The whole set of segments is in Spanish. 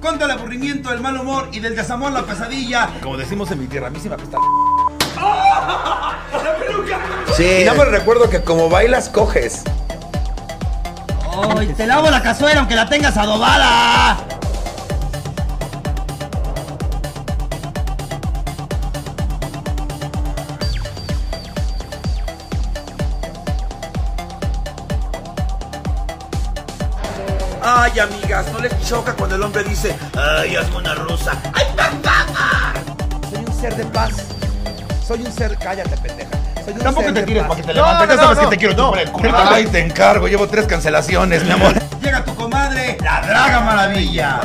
contra el aburrimiento, el mal humor y del desamor, la pesadilla. Como decimos en mi tierra, a mí sí me apesta. ¡La peluca! Sí. Y nada más recuerdo que como bailas, coges. ¡Ay, te lavo la cazuela aunque la tengas adobada! Ay, amigas, no les choca cuando el hombre dice, ay, hazme una rusa. ¡Ay, papá! Soy un ser de paz. Soy un ser. Cállate, pendeja. Soy un Tampoco ser te de tires paz. para que te levantes. no, ya sabes no, que te quiero no. chupar el culo. Ay, te encargo. Llevo tres cancelaciones, mi amor. Llega tu comadre, la Draga Maravilla.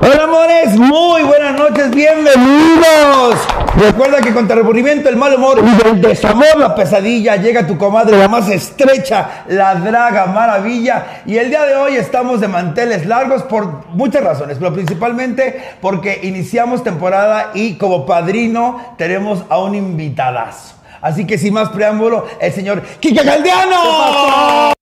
Hola amores, muy buenas noches, bienvenidos. Recuerda que contra el aburrimiento, el mal humor y el desamor, la pesadilla, llega tu comadre, la más estrecha, la draga maravilla. Y el día de hoy estamos de manteles largos por muchas razones, pero principalmente porque iniciamos temporada y como padrino tenemos a un invitadazo. Así que sin más preámbulo, el señor Kike Caldeano.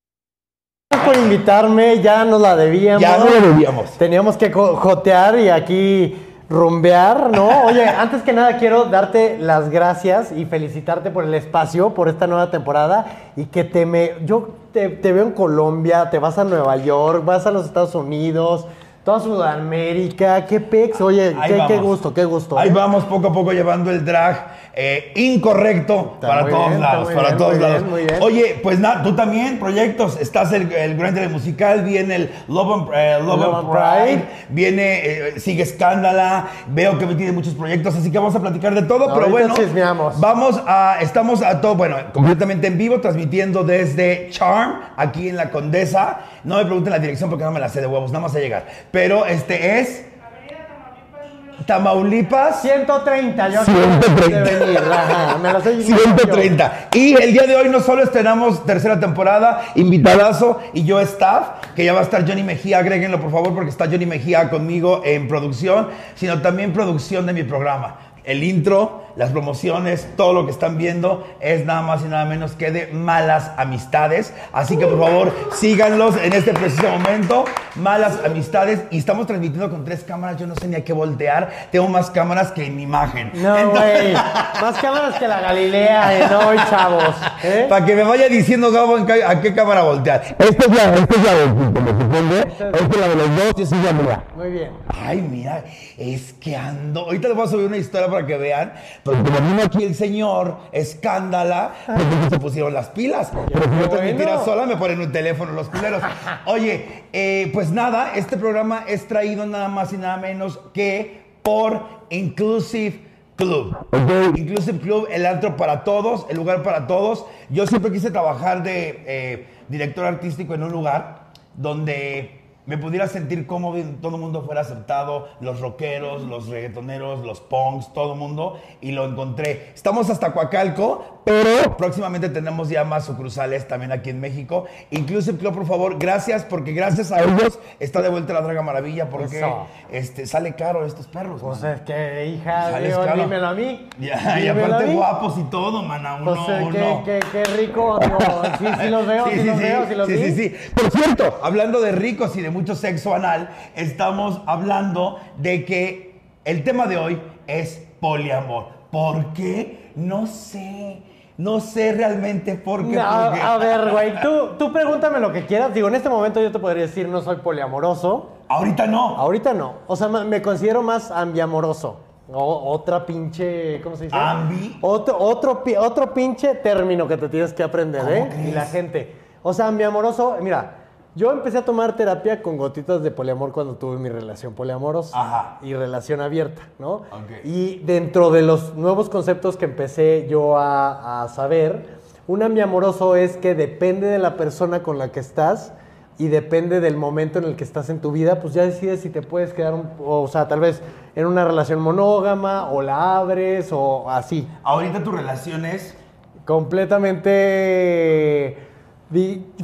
Gracias por invitarme, ya nos la debíamos. Ya no lo debíamos. Teníamos que jotear y aquí rumbear, ¿no? Oye, antes que nada quiero darte las gracias y felicitarte por el espacio, por esta nueva temporada y que te me... Yo te, te veo en Colombia, te vas a Nueva York, vas a los Estados Unidos, toda Sudamérica, qué pex, oye, qué, qué gusto, qué gusto. Ahí ¿eh? vamos poco a poco llevando el drag eh, incorrecto Está para todos bien, lados, muy para bien, todos muy lados. bien, muy bien. Oye, pues nada, tú también, proyectos, estás el, el Grande musical, viene el Love and, eh, Love Love and and Pride, Pride. viene, eh, sigue Escándala, veo que tiene muchos proyectos, así que vamos a platicar de todo, pero bueno, chismeamos. vamos a, estamos a todo, bueno, completamente en vivo, transmitiendo desde Charm, aquí en la Condesa. No me pregunten la dirección porque no me la sé de huevos, nada más a llegar. Pero este es... Tamaulipas. 130, yo 130. de venir, ajá, me lo sé 130. Y el día de hoy no solo estrenamos tercera temporada, invitadazo y yo staff, que ya va a estar Johnny Mejía, agréguenlo por favor porque está Johnny Mejía conmigo en producción, sino también producción de mi programa. El intro, las promociones, todo lo que están viendo es nada más y nada menos que de malas amistades. Así que por favor síganlos en este preciso momento. Malas amistades. Y estamos transmitiendo con tres cámaras. Yo no sé ni a qué voltear. Tengo más cámaras que en imagen. No, Entonces- güey. Más cámaras que la Galilea de hoy, chavos. ¿eh? Para que me vaya diciendo Gabo a qué cámara voltear. Esta es la, esta es la del punto, ¿me entiende? Esta es la de los dos y esa es la mía. Muy bien. Ay, mira, es que ando. Ahorita les voy a subir una historia para que vean. Porque como vino aquí el señor, escándala, pues se pusieron las pilas. Pero si yo transmitiera sola, me ponen un teléfono los culeros. Oye, eh, pues nada, este programa es traído nada más y nada menos que por Inclusive Club. Inclusive Club, el antro para todos, el lugar para todos. Yo siempre quise trabajar de eh, director artístico en un lugar donde me pudiera sentir cómodo todo el mundo fuera aceptado, los rockeros, los reggaetoneros, los punks, todo el mundo, y lo encontré. Estamos hasta Coacalco, pero próximamente tenemos ya más sucursales también aquí en México. Inclusive Club, por favor, gracias, porque gracias a ellos está de vuelta la Draga Maravilla, porque Eso. este, sale caro estos perros. Pues man. es que, hija, Sales digo, caro. dímelo a mí. Ya, y aparte guapos y todo, mana, uno, Pues uno. qué, qué, qué rico. sí, sí los veo, sí, los veo, sí los sí, vi. sí, sí. Por cierto, hablando de ricos y de mucho sexo anal, estamos hablando de que el tema de hoy es poliamor. ¿Por qué? No sé. No sé realmente por qué. No, porque- a ver, güey, tú, tú pregúntame lo que quieras. Digo, en este momento yo te podría decir no soy poliamoroso. Ahorita no. Ahorita no. O sea, me considero más ambiamoroso. O, otra pinche, ¿cómo se dice? ¿Ambi? Otro, otro, otro pinche término que te tienes que aprender, ¿Cómo ¿eh? Y la gente. O sea, ambiamoroso, mira, yo empecé a tomar terapia con gotitas de poliamor cuando tuve mi relación poliamorosa Ajá. y relación abierta, ¿no? Y dentro de los nuevos conceptos que empecé yo a, a saber, un ambiamoroso es que depende de la persona con la que estás y depende del momento en el que estás en tu vida, pues ya decides si te puedes quedar, un- o sea, tal vez en una relación monógama o la abres o así. Ahorita tu relación es. Completamente...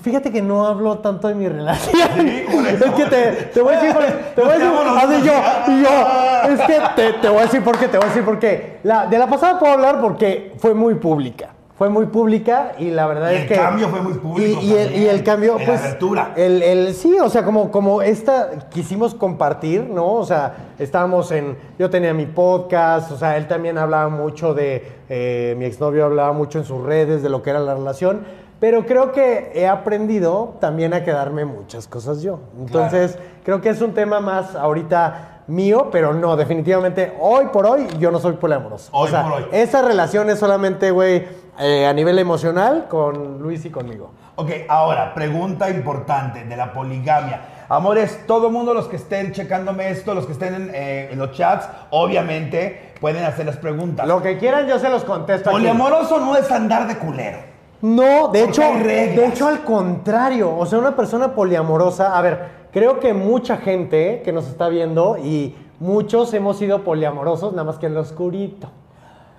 Fíjate que no hablo tanto de mi relación. por es que te, te voy a decir, te voy a decir, así yo, y yo, es que te, te voy a decir por qué, te voy a decir por qué. La, de la pasada puedo hablar porque fue muy pública. fue muy pública y la verdad Y es el que... cambio fue muy público Y, y el, y el cambio, en la pues... apertura. El, el- sí, o sea, como, como esta quisimos compartir, ¿no? O sea, estábamos en... Yo tenía mi podcast, o sea, él también hablaba mucho de... eh, mi exnovio hablaba mucho en sus redes de lo que era la relación, pero creo que he aprendido también a quedarme muchas cosas yo. Entonces, creo que es un tema más ahorita mío, pero no, definitivamente, hoy por hoy, yo no soy poliamoroso. Hoy o sea, por hoy. esa relación es solamente, güey, eh, a nivel emocional con Luis y conmigo. Ok, ahora, pregunta importante de la poligamia. Amores, todo mundo, los que estén checándome esto, los que estén en, eh, en los chats, obviamente pueden hacer las preguntas. Lo que quieran, yo se los contesto. aquí. Poliamoroso no es andar de culero. No, de hecho, de hecho al contrario, o sea, una persona poliamorosa, a ver, creo que mucha gente que nos está viendo y muchos hemos sido poliamorosos, nada más que en lo oscurito.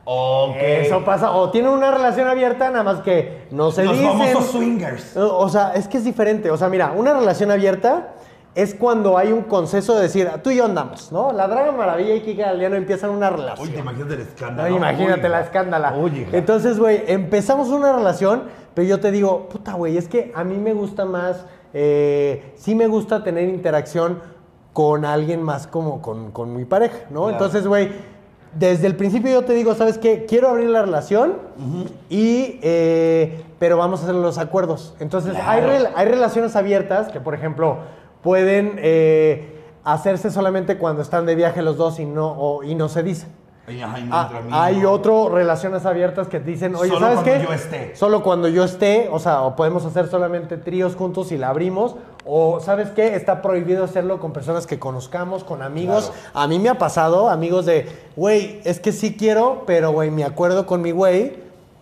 Ok. Eso pasa, o tienen una relación abierta, nada más que no se Los dicen. famosos swingers. O sea, es que es diferente. O sea, mira, una relación abierta es cuando hay un consenso de decir, tú y yo andamos, ¿no? La Draga Maravilla y Kika Galeano empiezan una relación. Uy, te imaginas el escándalo. No, imagínate la escándala. Hija. Entonces, güey, empezamos una relación, pero yo te digo, puta, güey, es que a mí me gusta más, eh, sí me gusta tener interacción con alguien más como con, con mi pareja, ¿no? Claro. Entonces, güey, desde el principio yo te digo, ¿sabes qué? Quiero abrir la relación y, eh, pero vamos a hacer los acuerdos. Entonces, hay, hay relaciones abiertas que, por ejemplo, pueden eh, hacerse solamente cuando están de viaje los dos y no, o- y no se dicen. Ay, ay, no Ah, hay otro relaciones abiertas que dicen, oye, Solo ¿sabes cuando qué? yo esté. Solo cuando yo esté, o sea, o podemos hacer solamente tríos juntos y la abrimos, o ¿sabes qué? Está prohibido hacerlo con personas que conozcamos, con amigos. A mí me ha pasado, amigos de, güey, es que sí quiero, pero güey, mi acuerdo con mi güey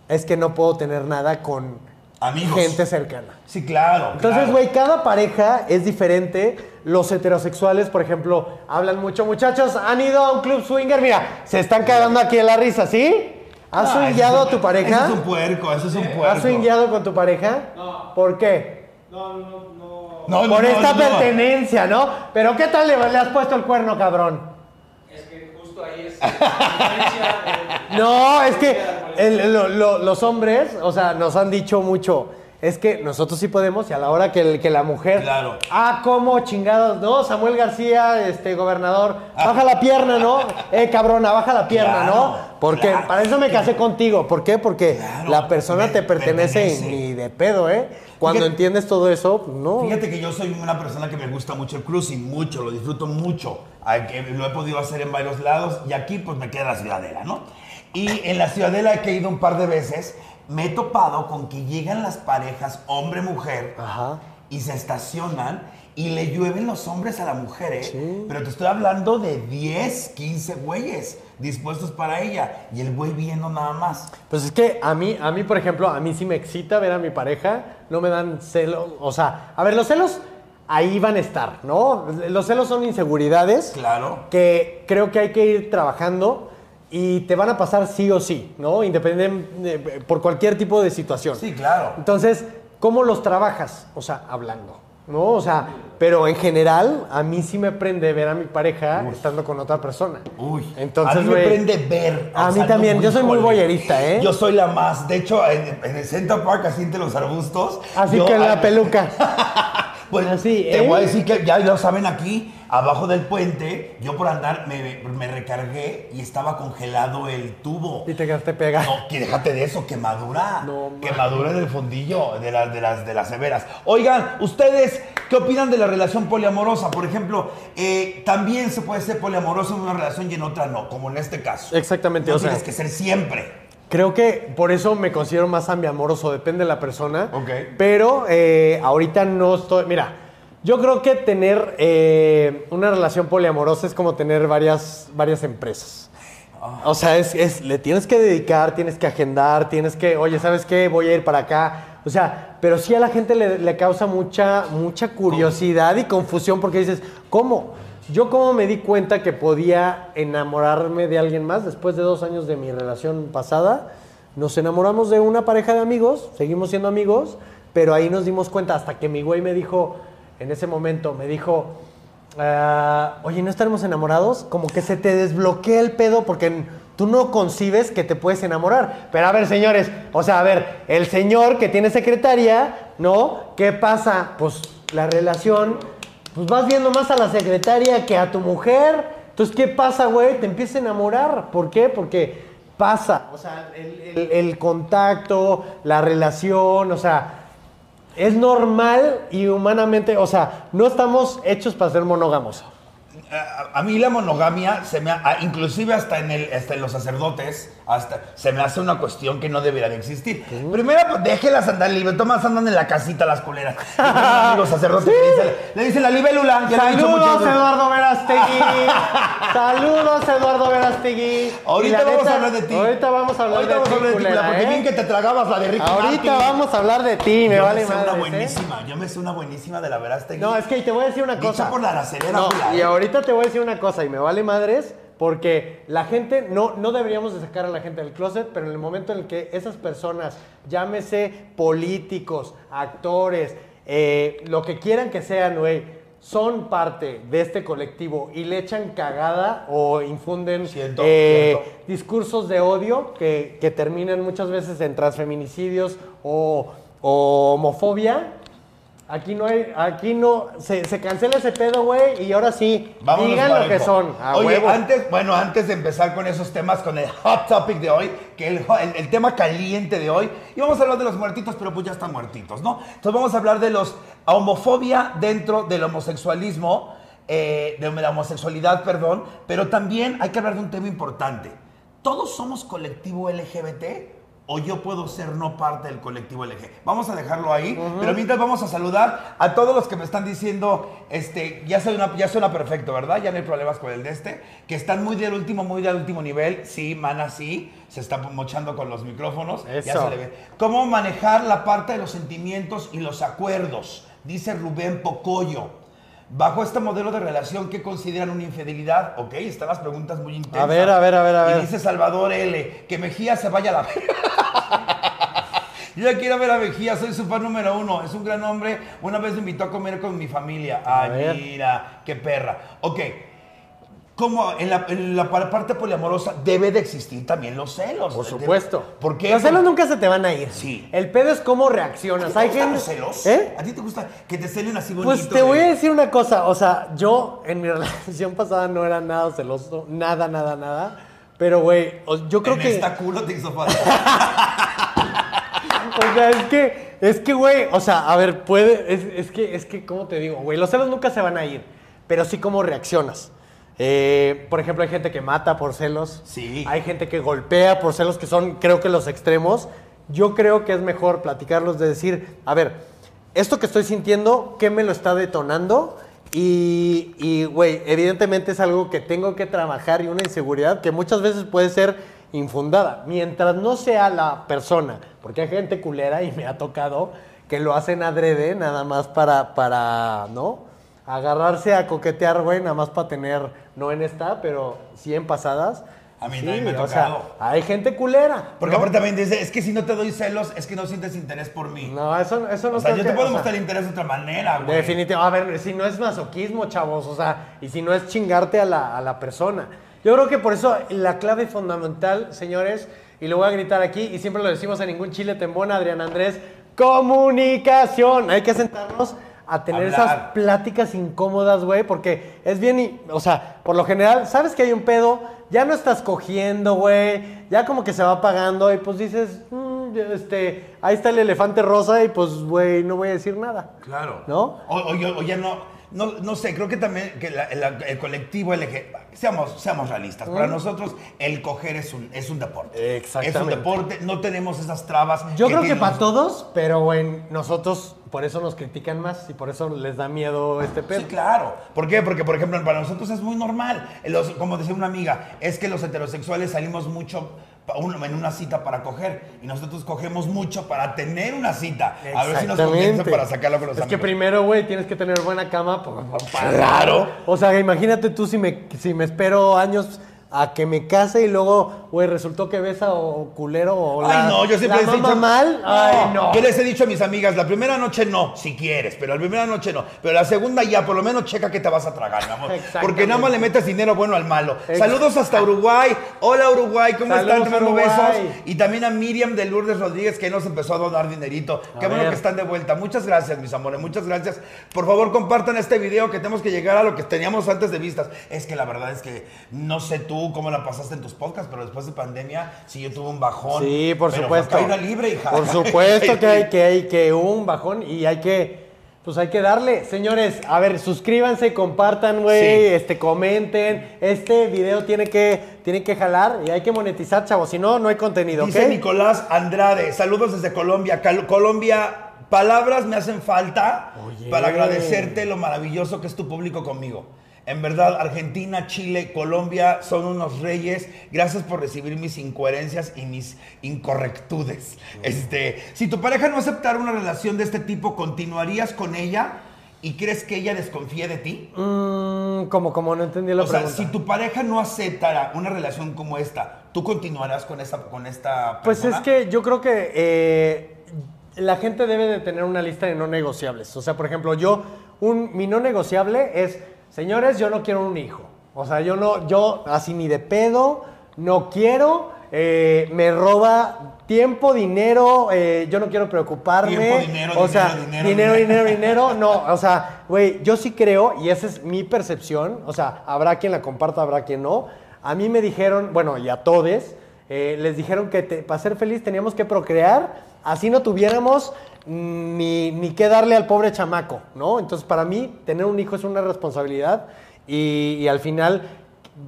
es que no puedo tener nada con Amigos. gente cercana. Sí, claro. Entonces, claro. güey, cada pareja es diferente. Los heterosexuales, por ejemplo, hablan mucho. Muchachos, ¿han ido a un club swinger? Mira, se están cagando aquí en la risa, ¿sí? ¿Has Ah, swingueado a tu pareja? Ese es un puerco, ese es un puerco. ¿Has swingueado con tu pareja? No. ¿Por qué? No, no, no. No, no, Por no, esta no. pertenencia, ¿no? Pero ¿qué tal le, le has puesto el cuerno, cabrón? Es que justo ahí es. No, es que el- lo- lo- los hombres, o sea, nos han dicho mucho. Es que nosotros sí podemos y a la hora que, el- que la mujer. Claro. Ah, ¿cómo chingados? No, Samuel García, este gobernador. Baja la pierna, ¿no? Eh, cabrona, baja la pierna, Claro, ¿no? Porque claro. para eso me casé contigo. ¿Por qué? Porque Claro, la persona me- te pertenece pertenece. y ni de pedo, ¿eh? Cuando Fíjate- entiendes todo eso, no. Fíjate que yo soy una persona que me gusta mucho el cruising, mucho, lo disfruto mucho. Lo he podido hacer en varios lados y aquí pues me queda la ciudadela, ¿no? Y en la ciudadela que he ido un par de veces, me he topado con que llegan las parejas hombre-mujer y se estacionan y le llueven los hombres a la mujer, ¿eh? Pero te estoy hablando de 10, 15 güeyes dispuestos para ella y el güey viendo nada más. Pues es que a mí, a mí, por ejemplo, a mí sí me excita ver a mi pareja, no me dan celos, o sea, a ver, los celos ahí van a estar, ¿no? Los celos son inseguridades Claro. que creo que hay que ir trabajando y te van a pasar sí o sí, ¿no? Independiente, de- por cualquier tipo de situación. Sí, claro. Entonces, ¿cómo los trabajas? O sea, hablando, ¿no? O sea, pero en general, a mí sí me prende ver a mi pareja estando con otra persona. Uy, Entonces, a mí me güey, prende ver. A mí algo también, yo soy muy híjole. voyerista, ¿eh? Yo soy la más. De hecho, en, en el Central Park, así entre los arbustos. Así yo- que la ay, peluca. Pues Así, te ¿eh? voy a decir que ya lo saben aquí, abajo del puente, yo por andar me, me recargué y estaba congelado el tubo. Y te quedaste pegado. No, que déjate de eso, quemadura. No, quemadura en el fundillo de las, de, las, de las severas. Oigan, ¿ustedes qué opinan de la relación poliamorosa? Por ejemplo, eh, también se puede ser poliamoroso en una relación y en otra no, como en este caso. Exactamente, No o sea- tienes que ser siempre. Creo que por eso me considero más ambiamoroso, depende de la persona. Ok. Pero eh, ahorita no estoy. Mira, yo creo que tener eh, una relación poliamorosa es como tener varias, varias empresas. O sea, es, es- le tienes que dedicar, tienes que agendar, tienes que, oye, ¿sabes qué? Voy a ir para acá. O sea, pero sí a la gente le, le causa mucha, mucha curiosidad y confusión porque dices, ¿cómo? Yo cómo me di cuenta que podía enamorarme de alguien más después de dos años de mi relación pasada. Nos enamoramos de una pareja de amigos, seguimos siendo amigos, pero ahí nos dimos cuenta hasta que mi güey me dijo, en ese momento, me dijo, ah, oye, ¿no estaremos enamorados? Como que se te desbloquea el pedo porque tú no concibes que te puedes enamorar. Pero a ver, señores, o sea, a ver, el señor que tiene secretaria, ¿no? ¿Qué pasa? Pues la relación, pues vas viendo más a la secretaria que a tu mujer. Entonces, ¿qué pasa, güey? Te empieza a enamorar. ¿Por qué? Porque pasa, o sea, el, contacto, la relación, o sea, es normal y humanamente, o sea, no estamos hechos para ser monógamos. A, a mí la monogamia, se me ha- inclusive hasta en, el, hasta en los sacerdotes, hasta se me hace una cuestión que no debería de existir. Primero, pues, déjelas andar libres. Tomas andan en la casita las culeras. Amigos sacerdotes que le dicen, le dicen la libélula. Ya he Saludos. Eduardo Verastegui. Saludos, Eduardo Verastegui. Ahorita vamos neta, a hablar de ti. Ahorita vamos a hablar Ahorita de vamos ti, a hablar de ti, culera, culera, porque ¿eh? bien que te tragabas la de Ricky Ahorita Martin. vamos a hablar de ti, me Yo vale me sé una ¿eh? buenísima. Yo me sé una buenísima de la Verástegui. No, es que te voy a decir una Dicha cosa. por la aracelera, No, y ¿eh? Te voy a decir una cosa y me vale madres porque la gente, no, no deberíamos de sacar a la gente del closet, pero en el momento en el que esas personas, llámese políticos, actores, eh, lo que quieran que sean, güey, son parte de este colectivo y le echan cagada o infunden Siento, eh, siento. discursos de odio que, que terminan muchas veces en transfeminicidios o, o homofobia. Aquí no hay, aquí no, se, se cancela ese pedo, güey, y ahora sí, Vámonos digan lo que son. a Oye, huevo. antes, bueno, antes de empezar con esos temas, con el hot topic de hoy, que el, el- el tema caliente de hoy, y vamos a hablar de los muertitos, pero pues ya están muertitos, ¿no? Entonces vamos a hablar de los a homofobia dentro del homosexualismo, eh, de la homosexualidad, perdón, pero también hay que hablar de un tema importante. ¿Todos somos colectivo LGBT? ¿O yo puedo ser no parte del colectivo LG? Vamos a dejarlo ahí, pero mientras vamos a saludar a todos los que me están diciendo, este, ya suena, ya suena perfecto, ¿verdad? Ya no hay problemas con el de este, que están muy del último, muy del último nivel. Sí, mana, sí, se está mochando con los micrófonos. Ya Eso. se le ve. ¿Cómo manejar la parte de los sentimientos y los acuerdos? Dice Rubén Pocoyo. Bajo este modelo de relación, ¿qué consideran una infidelidad? Ok, están las preguntas muy intensas. A ver, a ver, a ver, a Y ver. dice Salvador L. Que Mejía se vaya a la Yo ya quiero ver a Mejía, soy su fan número uno. Es un gran hombre. Una vez me invitó a comer con mi familia. Ay, mira, qué perra. Ok. Como en la, en la par- parte poliamorosa debe de existir también los celos. Por supuesto. ¿Por qué? Los celos Porque- nunca se te van a ir. Sí. El pedo es cómo ¿A ti reaccionas. te gustan los celos? ¿Eh? ¿A ti te gusta que te celen así bonito? Pues te voy a decir una cosa, o sea, yo en mi relación pasada no era nada celoso, nada, nada, nada. Pero, güey, yo creo en que. esta culo te hizo falta. O sea, es que, es que, güey, o sea, a ver, puede, es, es que, es que, ¿cómo te digo? Güey, los celos nunca se van a ir, pero sí cómo reaccionas. Eh, por ejemplo, hay gente que mata por celos. Sí. Hay gente que golpea por celos, que son, creo que los extremos. Yo creo que es mejor platicarlos de decir, a ver, esto que estoy sintiendo, ¿qué me lo está detonando? Y, y, güey, evidentemente es algo que tengo que trabajar y una inseguridad que muchas veces puede ser infundada. Mientras no sea la persona, porque hay gente culera y me ha tocado que lo hacen adrede nada más para, para, ¿no? Agarrarse a coquetear, güey, nada más para tener, no en esta, pero sí en pasadas. A mí Sí, me ha o sea, tocado. hay gente culera. Porque ¿no? aparte también dice, es que si no te doy celos, es que no sientes interés por mí. No, eso, eso no o sea, yo te puedo o sea, mostrar interés de otra manera, güey. Definitivamente. A ver, si no es masoquismo, chavos, o sea, y si no es chingarte a la, a la persona. Yo creo que por eso la clave fundamental, señores, y lo voy a gritar aquí, y siempre lo decimos a ningún chile tembona, Adrián Andrés, comunicación. Hay que sentarnos a tener Hablar. esas pláticas incómodas, güey, porque es bien, y- o sea, por lo general, sabes que hay un pedo, ya no estás cogiendo, güey, ya como que se va apagando, y pues dices, "Mm, este, ahí está el elefante rosa, y pues, güey, no voy a decir nada. Claro. ¿No? O, o o ya no, no, no sé, creo que también que la- la- el colectivo LG, seamos, seamos realistas, para nosotros el coger es un, es un deporte. Exactamente. Es un deporte, no tenemos esas trabas. Yo creo que para los- todos, pero güey, nosotros por eso nos critican más y por eso les da miedo este pedo. Sí, claro. ¿Por qué? Porque, por ejemplo, para nosotros es muy normal. Los- como decía una amiga, es que los heterosexuales salimos mucho en una cita para coger y nosotros cogemos mucho para tener una cita. A ver si nos convence para sacarlo con los Es que primero, güey, tienes que tener buena cama. pues, para- Claro. O sea, imagínate tú si me, si me espero años a que me case y luego, güey, resultó que besa o culero o la, Ay, no, yo siempre la les he dicho. mal. Ay, no. Yo les he dicho a mis amigas, la primera noche no, si quieres, pero la primera noche no. Pero la segunda ya, por lo menos checa que te vas a tragar, mi amor. Porque nada más le metes dinero bueno al malo. Saludos hasta Uruguay. Hola Uruguay, ¿cómo Saludos, están? Te mando besos. Y también a Miriam de Lourdes Rodríguez que nos empezó a donar dinerito. Qué bueno que están de vuelta. Muchas gracias, mis amores, muchas gracias. Por favor, compartan este video que tenemos que llegar a lo que teníamos antes de vistas. Es que la verdad es que no sé tú cómo la pasaste en tus podcasts, pero después de pandemia sí yo tuve un bajón. Sí, por Pero supuesto. Fue libre, hija. Por supuesto que hay que hay que un bajón y hay que pues hay que darle, señores, a ver, suscríbanse, compartan, güey, Sí. este comenten, este video tiene que tiene que jalar y hay que monetizar, chavos, si no no hay contenido, Dice. Nicolás Andrade, saludos desde Colombia. Cal- Colombia, palabras me hacen falta Oye. para agradecerte lo maravilloso que es tu público conmigo. En verdad, Argentina, Chile, Colombia son unos reyes. Gracias por recibir mis incoherencias y mis incorrectudes. Este, si tu pareja no aceptara una relación de este tipo, ¿continuarías con ella? ¿Y crees que ella desconfíe de ti? Mm, como como no entendí la O sea, pregunta. si tu pareja no aceptara una relación como esta, ¿tú continuarás con esta, con esta Pues persona? es que yo creo que eh, la gente debe de tener una lista de no negociables. O sea, por ejemplo, yo, un, mi no negociable es, señores, yo no quiero un hijo. O sea, yo no, yo así ni de pedo, no quiero, eh, me roba tiempo, dinero, eh, yo no quiero preocuparme. Tiempo, dinero, o sea, dinero, dinero, dinero, dinero. dinero, dinero. No, o sea, güey, yo sí creo, y esa es mi percepción, o sea, habrá quien la comparta, habrá quien no. A mí me dijeron, bueno, y a todos, eh, les dijeron que te- para ser feliz teníamos que procrear, así no tuviéramos ni, ni qué darle al pobre chamaco, ¿no? Entonces, para mí, tener un hijo es una responsabilidad y, y al final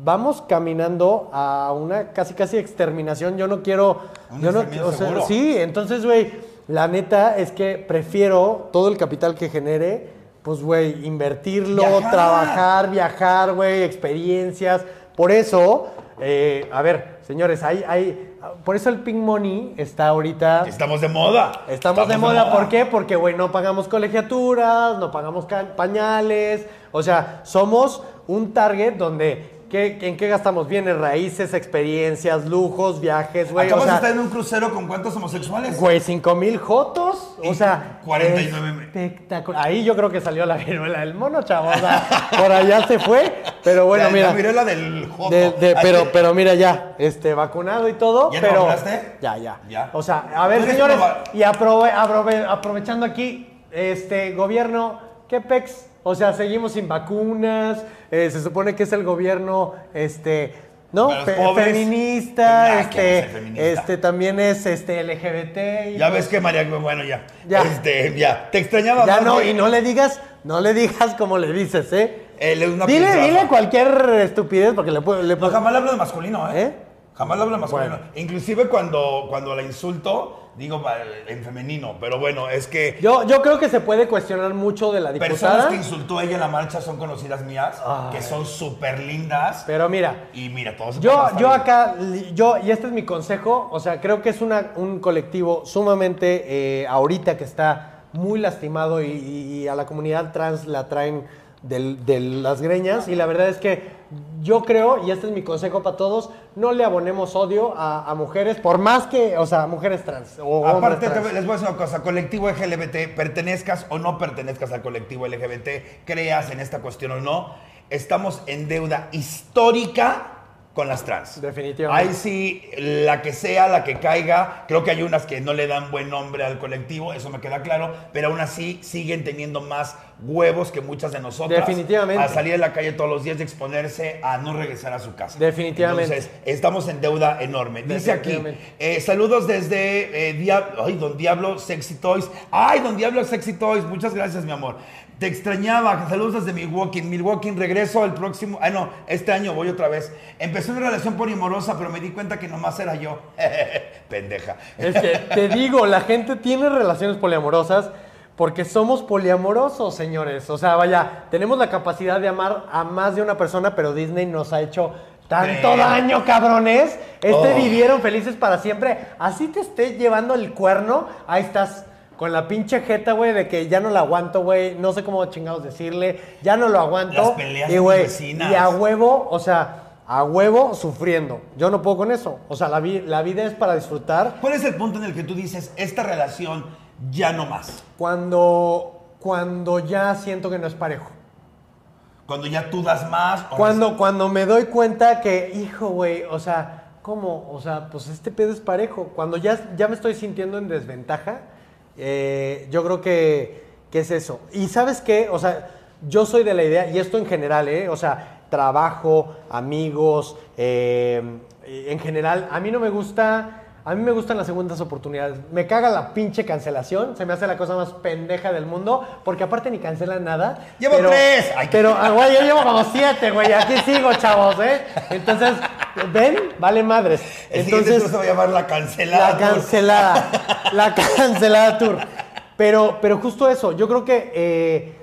vamos caminando a una casi casi exterminación. Yo no quiero... Yo no, o sea, sí, entonces, güey, la neta es que prefiero todo el capital que genere, pues, güey, invertirlo, Viajar. trabajar, viajar, güey, experiencias. Por eso, eh, a ver, señores, hay, hay, por eso el Pink Money está ahorita... Estamos de moda. Estamos, de, moda. ¿por qué? Porque, güey, no pagamos colegiaturas, no pagamos pañales. O sea, somos un target donde, ¿qué- ¿en qué gastamos? Bienes raíces, experiencias, lujos, viajes, güey. O Acabas de sea, estar en un crucero con cuántos homosexuales. Güey, 5 mil jotos. O sea, 49 mil. espectacular. Ahí yo creo que salió la viruela del mono, chavo. O sea, por allá se fue. Pero bueno, La- mira. La viruela del joto. de- de- Ay, pero, que- pero mira ya, este, vacunado y todo. ¿Ya te pero, vacunaste? Ya, ya, Ya. O sea, a ver, ¿Tú eres señores, y aprove- aprove- aprovechando aquí, este, gobierno, ¿qué pex? O sea, seguimos sin vacunas, eh, se supone que es el gobierno, este, ¿no? Fe- pobres. feminista, Nah, ¿qué va a este, feminista? este, también es, este, LGBT. y Ya pues- ves que María, bueno, ya. Ya. Este, ya. Te extrañaba Ya no, y no le digas, no le digas como le dices, ¿eh? Él es una Dile, dile cualquier estupidez porque le puedo... Le No, jamás le hablo de masculino, ¿eh? ¿Eh? Jamás le hablo de masculino. Bueno. Inclusive cuando, cuando la insulto, digo en femenino. Pero bueno, es que Yo, yo creo que se puede cuestionar mucho de la personas diputada. que insultó ella en la marcha son conocidas mías, que son súper lindas. Pero mira, Y mira, todos se yo, yo acá, yo, y este es mi consejo, o sea, creo que es una, un colectivo sumamente, eh, ahorita que está muy lastimado y, y- y a la comunidad trans la traen del- de las greñas. Y la verdad es que yo creo, y este es mi consejo para todos, no le abonemos odio a, a mujeres, por más que, o sea, mujeres trans. O Aparte, trans. te- les voy a decir una cosa, colectivo LGBT, pertenezcas o no pertenezcas al colectivo LGBT, creas en esta cuestión o no, estamos en deuda histórica con las trans. Definitivamente. Ahí sí, la que sea, la que caiga, creo que hay unas que no le dan buen nombre al colectivo, eso me queda claro, pero aún así siguen teniendo más huevos que muchas de nosotras. Definitivamente. A salir a la calle todos los días y exponerse a no regresar a su casa. Definitivamente. Entonces, estamos en deuda enorme. Dice aquí, eh, saludos desde eh, Dia- ay, Don Diablo Sexy Toys. Ay, Don Diablo Sexy Toys, muchas gracias, mi amor. Te extrañaba, saludos desde Milwaukee. Milwaukee, regreso el próximo, ah no, este año voy otra vez. Empecé una relación polimorosa, pero me di cuenta que nomás era yo. Pendeja. Es que te digo, la gente tiene relaciones poliamorosas porque somos poliamorosos, señores. O sea, vaya, tenemos la capacidad de amar a más de una persona, pero Disney nos ha hecho tanto Creo. daño, cabrones. Este Oh. vivieron felices para siempre. Así te esté llevando el cuerno, ahí estás. Con la pinche jeta, güey, de que ya no la aguanto, güey. No sé cómo chingados decirle. Ya no lo aguanto. Las peleas y, güey, vecinas. Y a huevo, o sea, a huevo sufriendo. Yo no puedo con eso. O sea, la, vi- la vida es para disfrutar. ¿Cuál es el punto en el que tú dices, esta relación ya no más? Cuando, cuando ya siento que no es parejo. Cuando ya tú das más. Cuando, cuando me doy cuenta que, hijo, güey, o sea, ¿cómo? O sea, pues este pedo es parejo. Cuando ya, ya me estoy sintiendo en desventaja, eh, yo creo que, que es eso. Y sabes qué, o sea, yo soy de la idea, y esto en general, ¿eh? O sea, trabajo, amigos, eh, en general, a mí no me gusta... A mí me gustan las segundas oportunidades. Me caga la pinche cancelación. Se me hace la cosa más pendeja del mundo. Porque aparte ni cancelan nada. Llevo pero- tres. Ay, Pero, güey, yo llevo como siete, güey. Aquí sigo, chavos, ¿eh? Entonces, ¿ven? Vale madres. El Entonces, tour se va a llamar La Cancelada. la cancelada. La cancelada tour. Pero, pero justo eso. Yo creo que, eh,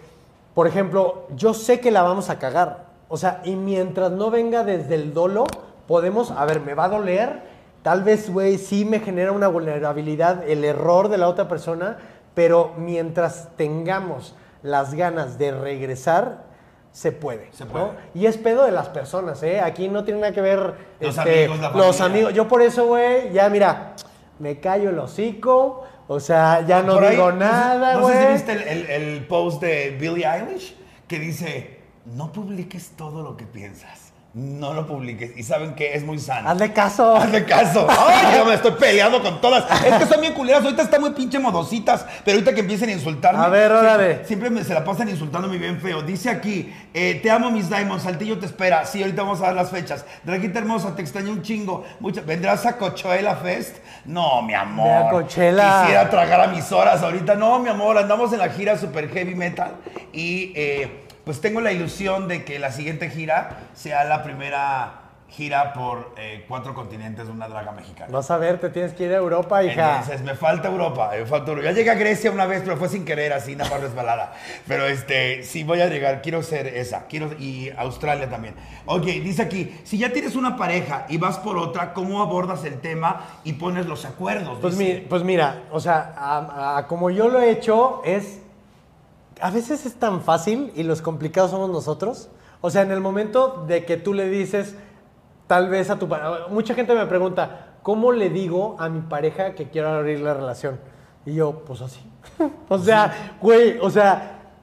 por ejemplo, yo sé que la vamos a cagar. O sea, y mientras no venga desde el dolo, podemos, a ver, me va a doler. Tal vez, güey, sí me genera una vulnerabilidad el error de la otra persona, pero mientras tengamos las ganas de regresar, se puede. Se ¿no? puede. Y es pedo de las personas, ¿eh? Aquí no tiene nada que ver Los este, amigos, la los amigos. Yo por eso, güey, ya mira, me callo el hocico, o sea, ya no Por digo nada, No güey. sé si viste el, el- el post de Billie Eilish que dice, no publiques todo lo que piensas. No lo publiques. Y saben que es muy sano. Hazle caso. Hazle caso. Ay, yo me estoy peleando con todas. Es que son bien culeras. Ahorita están muy pinche modositas. Pero ahorita que empiecen a insultarme. A ver, órale. Siempre, siempre me, se la pasan insultándome bien feo. Dice aquí, eh, te amo mis diamonds. Saltillo te espera. Sí, ahorita vamos a dar las fechas. Draguita hermosa, te extraño un chingo. Mucha- ¿Vendrás a Coachella Fest? No, mi amor. Ve a Coachella. Quisiera tragar a mis horas ahorita. No, mi amor. Andamos en la gira super heavy metal. Y eh, pues tengo la ilusión de que la siguiente gira sea la primera gira por eh, cuatro continentes de una draga mexicana. Vas a ver, te tienes que ir a Europa, hija. Entonces, me falta Europa, me falta Europa. Ya llegué a Grecia una vez, pero fue sin querer, así, nada más resbalada. Pero este, sí voy a llegar, quiero ser esa, quiero, y Australia también. Ok, dice aquí, si ya tienes una pareja y vas por otra, ¿cómo abordas el tema y pones los acuerdos? Pues, mi- pues mira, o sea, a- a- como yo lo he hecho, es. A veces es tan fácil y los complicados somos nosotros. O sea, en el momento de que tú le dices, tal vez a tu pareja. Mucha gente me pregunta, ¿cómo le digo a mi pareja que quiero abrir la relación? Y yo, pues así. o sea, güey, o sea,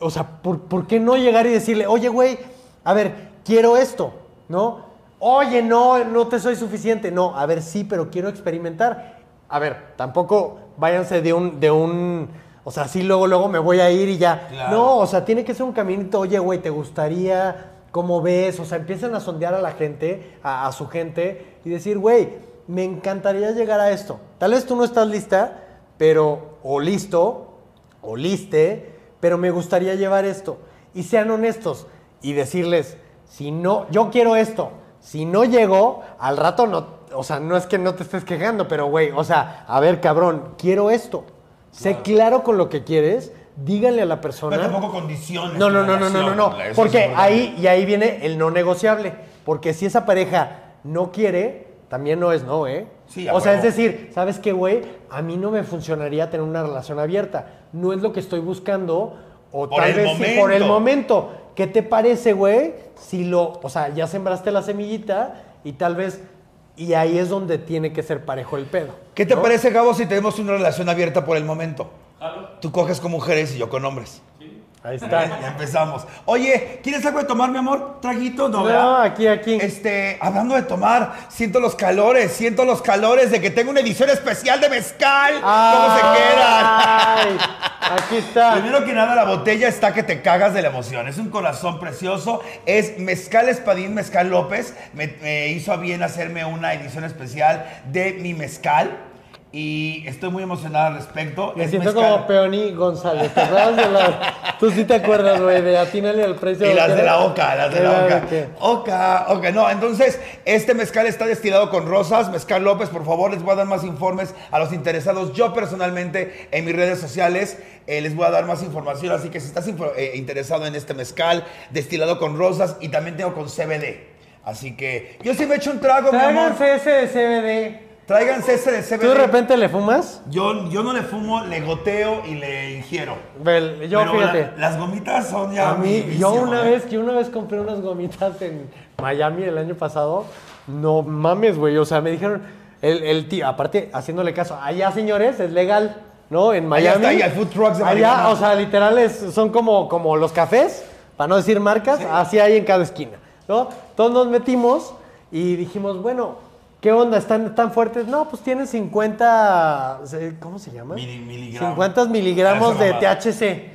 o sea ¿por, por qué no llegar y decirle, oye, güey, a ver, quiero esto, ¿no? Oye, no, no te soy suficiente. No, a ver, sí, pero quiero experimentar. A ver, tampoco váyanse de un, de un, o sea, sí, luego, luego me voy a ir y ya. Claro. No, o sea, tiene que ser un caminito, oye, güey, ¿te gustaría? ¿Cómo ves? O sea, empiezan a sondear a la gente, a, a su gente, y decir, güey, me encantaría llegar a esto. Tal vez tú no estás lista, pero, o listo, o liste, pero me gustaría llevar esto. Y sean honestos y decirles, si no, yo quiero esto, si no llego, al rato no, o sea, no es que no te estés quejando, pero güey, o sea, a ver, cabrón, quiero esto. Sé claro con lo que quieres, díganle a la persona. Pero tampoco condiciones. No, no, no, no, no, no, no. Porque ahí, y ahí viene el no negociable. Porque si esa pareja no quiere, también no es no, ¿eh? Sí, o sea, es decir, ¿sabes qué, güey? A mí no me funcionaría tener una relación abierta. No es lo que estoy buscando. O Por tal vez sí por el momento. ¿Qué te parece, güey? Si lo, o sea, ya sembraste la semillita y tal vez, y ahí es donde tiene que ser parejo el pedo. ¿Qué te ¿no? parece, Gabo, si tenemos una relación abierta por el momento? Tú coges con mujeres y yo con hombres. Ahí está. Ya empezamos. Oye, ¿quieres algo de tomar, mi amor? ¿Traguito? No, No, aquí, aquí. Este, hablando de tomar, siento los calores, siento los calores de que tengo una edición especial de mezcal. ¿Cómo se quedan? Ay, Aquí está. Primero que nada, la botella está que te cagas de la emoción. Es un corazón precioso. Es Mezcal Espadín Mezcal López. Me, me hizo a bien hacerme una edición especial de mi mezcal. Y estoy muy emocionado al respecto. Me Es siento mezcal- como Peony González. ¿Te acuerdas de la... Tú sí te acuerdas, güey, de atínale al precio. Y las de la Oca, las de la era Oca. qué? Oca, Oca, no. Entonces, este mezcal está destilado con rosas. Mezcal López, por favor, les voy a dar más informes a los interesados. Yo personalmente, en mis redes sociales, eh, les voy a dar más información. Así que si estás eh, interesado en este mezcal, destilado con rosas y también tengo con CBD. Así que yo sí me echo un trago, mi amor. Tráiganse ese de CBD. Tráiganse ese de CBD. ¿Tú de repente le fumas? Yo, yo no le fumo, le goteo y le ingiero. Vel, Yo, Pero fíjate. la- las gomitas son ya A mí, mi yo vicio, una ¿eh? vez, yo una vez compré unas gomitas en Miami el año pasado. No mames, güey. O sea, me dijeron, el, el tío, aparte, haciéndole caso, allá, señores, es legal, ¿no? En Miami. está, y hay food trucks de Allá, o sea, literal, es- son como, como los cafés, para no decir marcas, así hay en cada esquina, ¿no? Entonces nos metimos y dijimos, bueno, ¿qué onda? ¿Están tan fuertes? No, pues tienen 50, ¿cómo se llama? Mili- miligramos. 50 miligramos de. THC.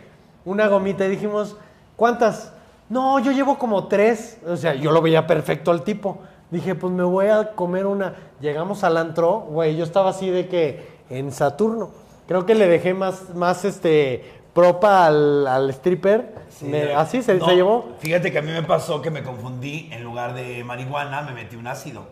Una gomita y dijimos, ¿cuántas? No, yo llevo como tres. O sea, yo lo veía perfecto al tipo. Dije, pues me voy a comer una. Llegamos al antro, güey, yo estaba así de que en Saturno. Creo que le dejé más, más este, propa al, al stripper. Me- así se, No, se llevó. Fíjate que a mí me pasó que me confundí. En lugar de marihuana, me metí un ácido.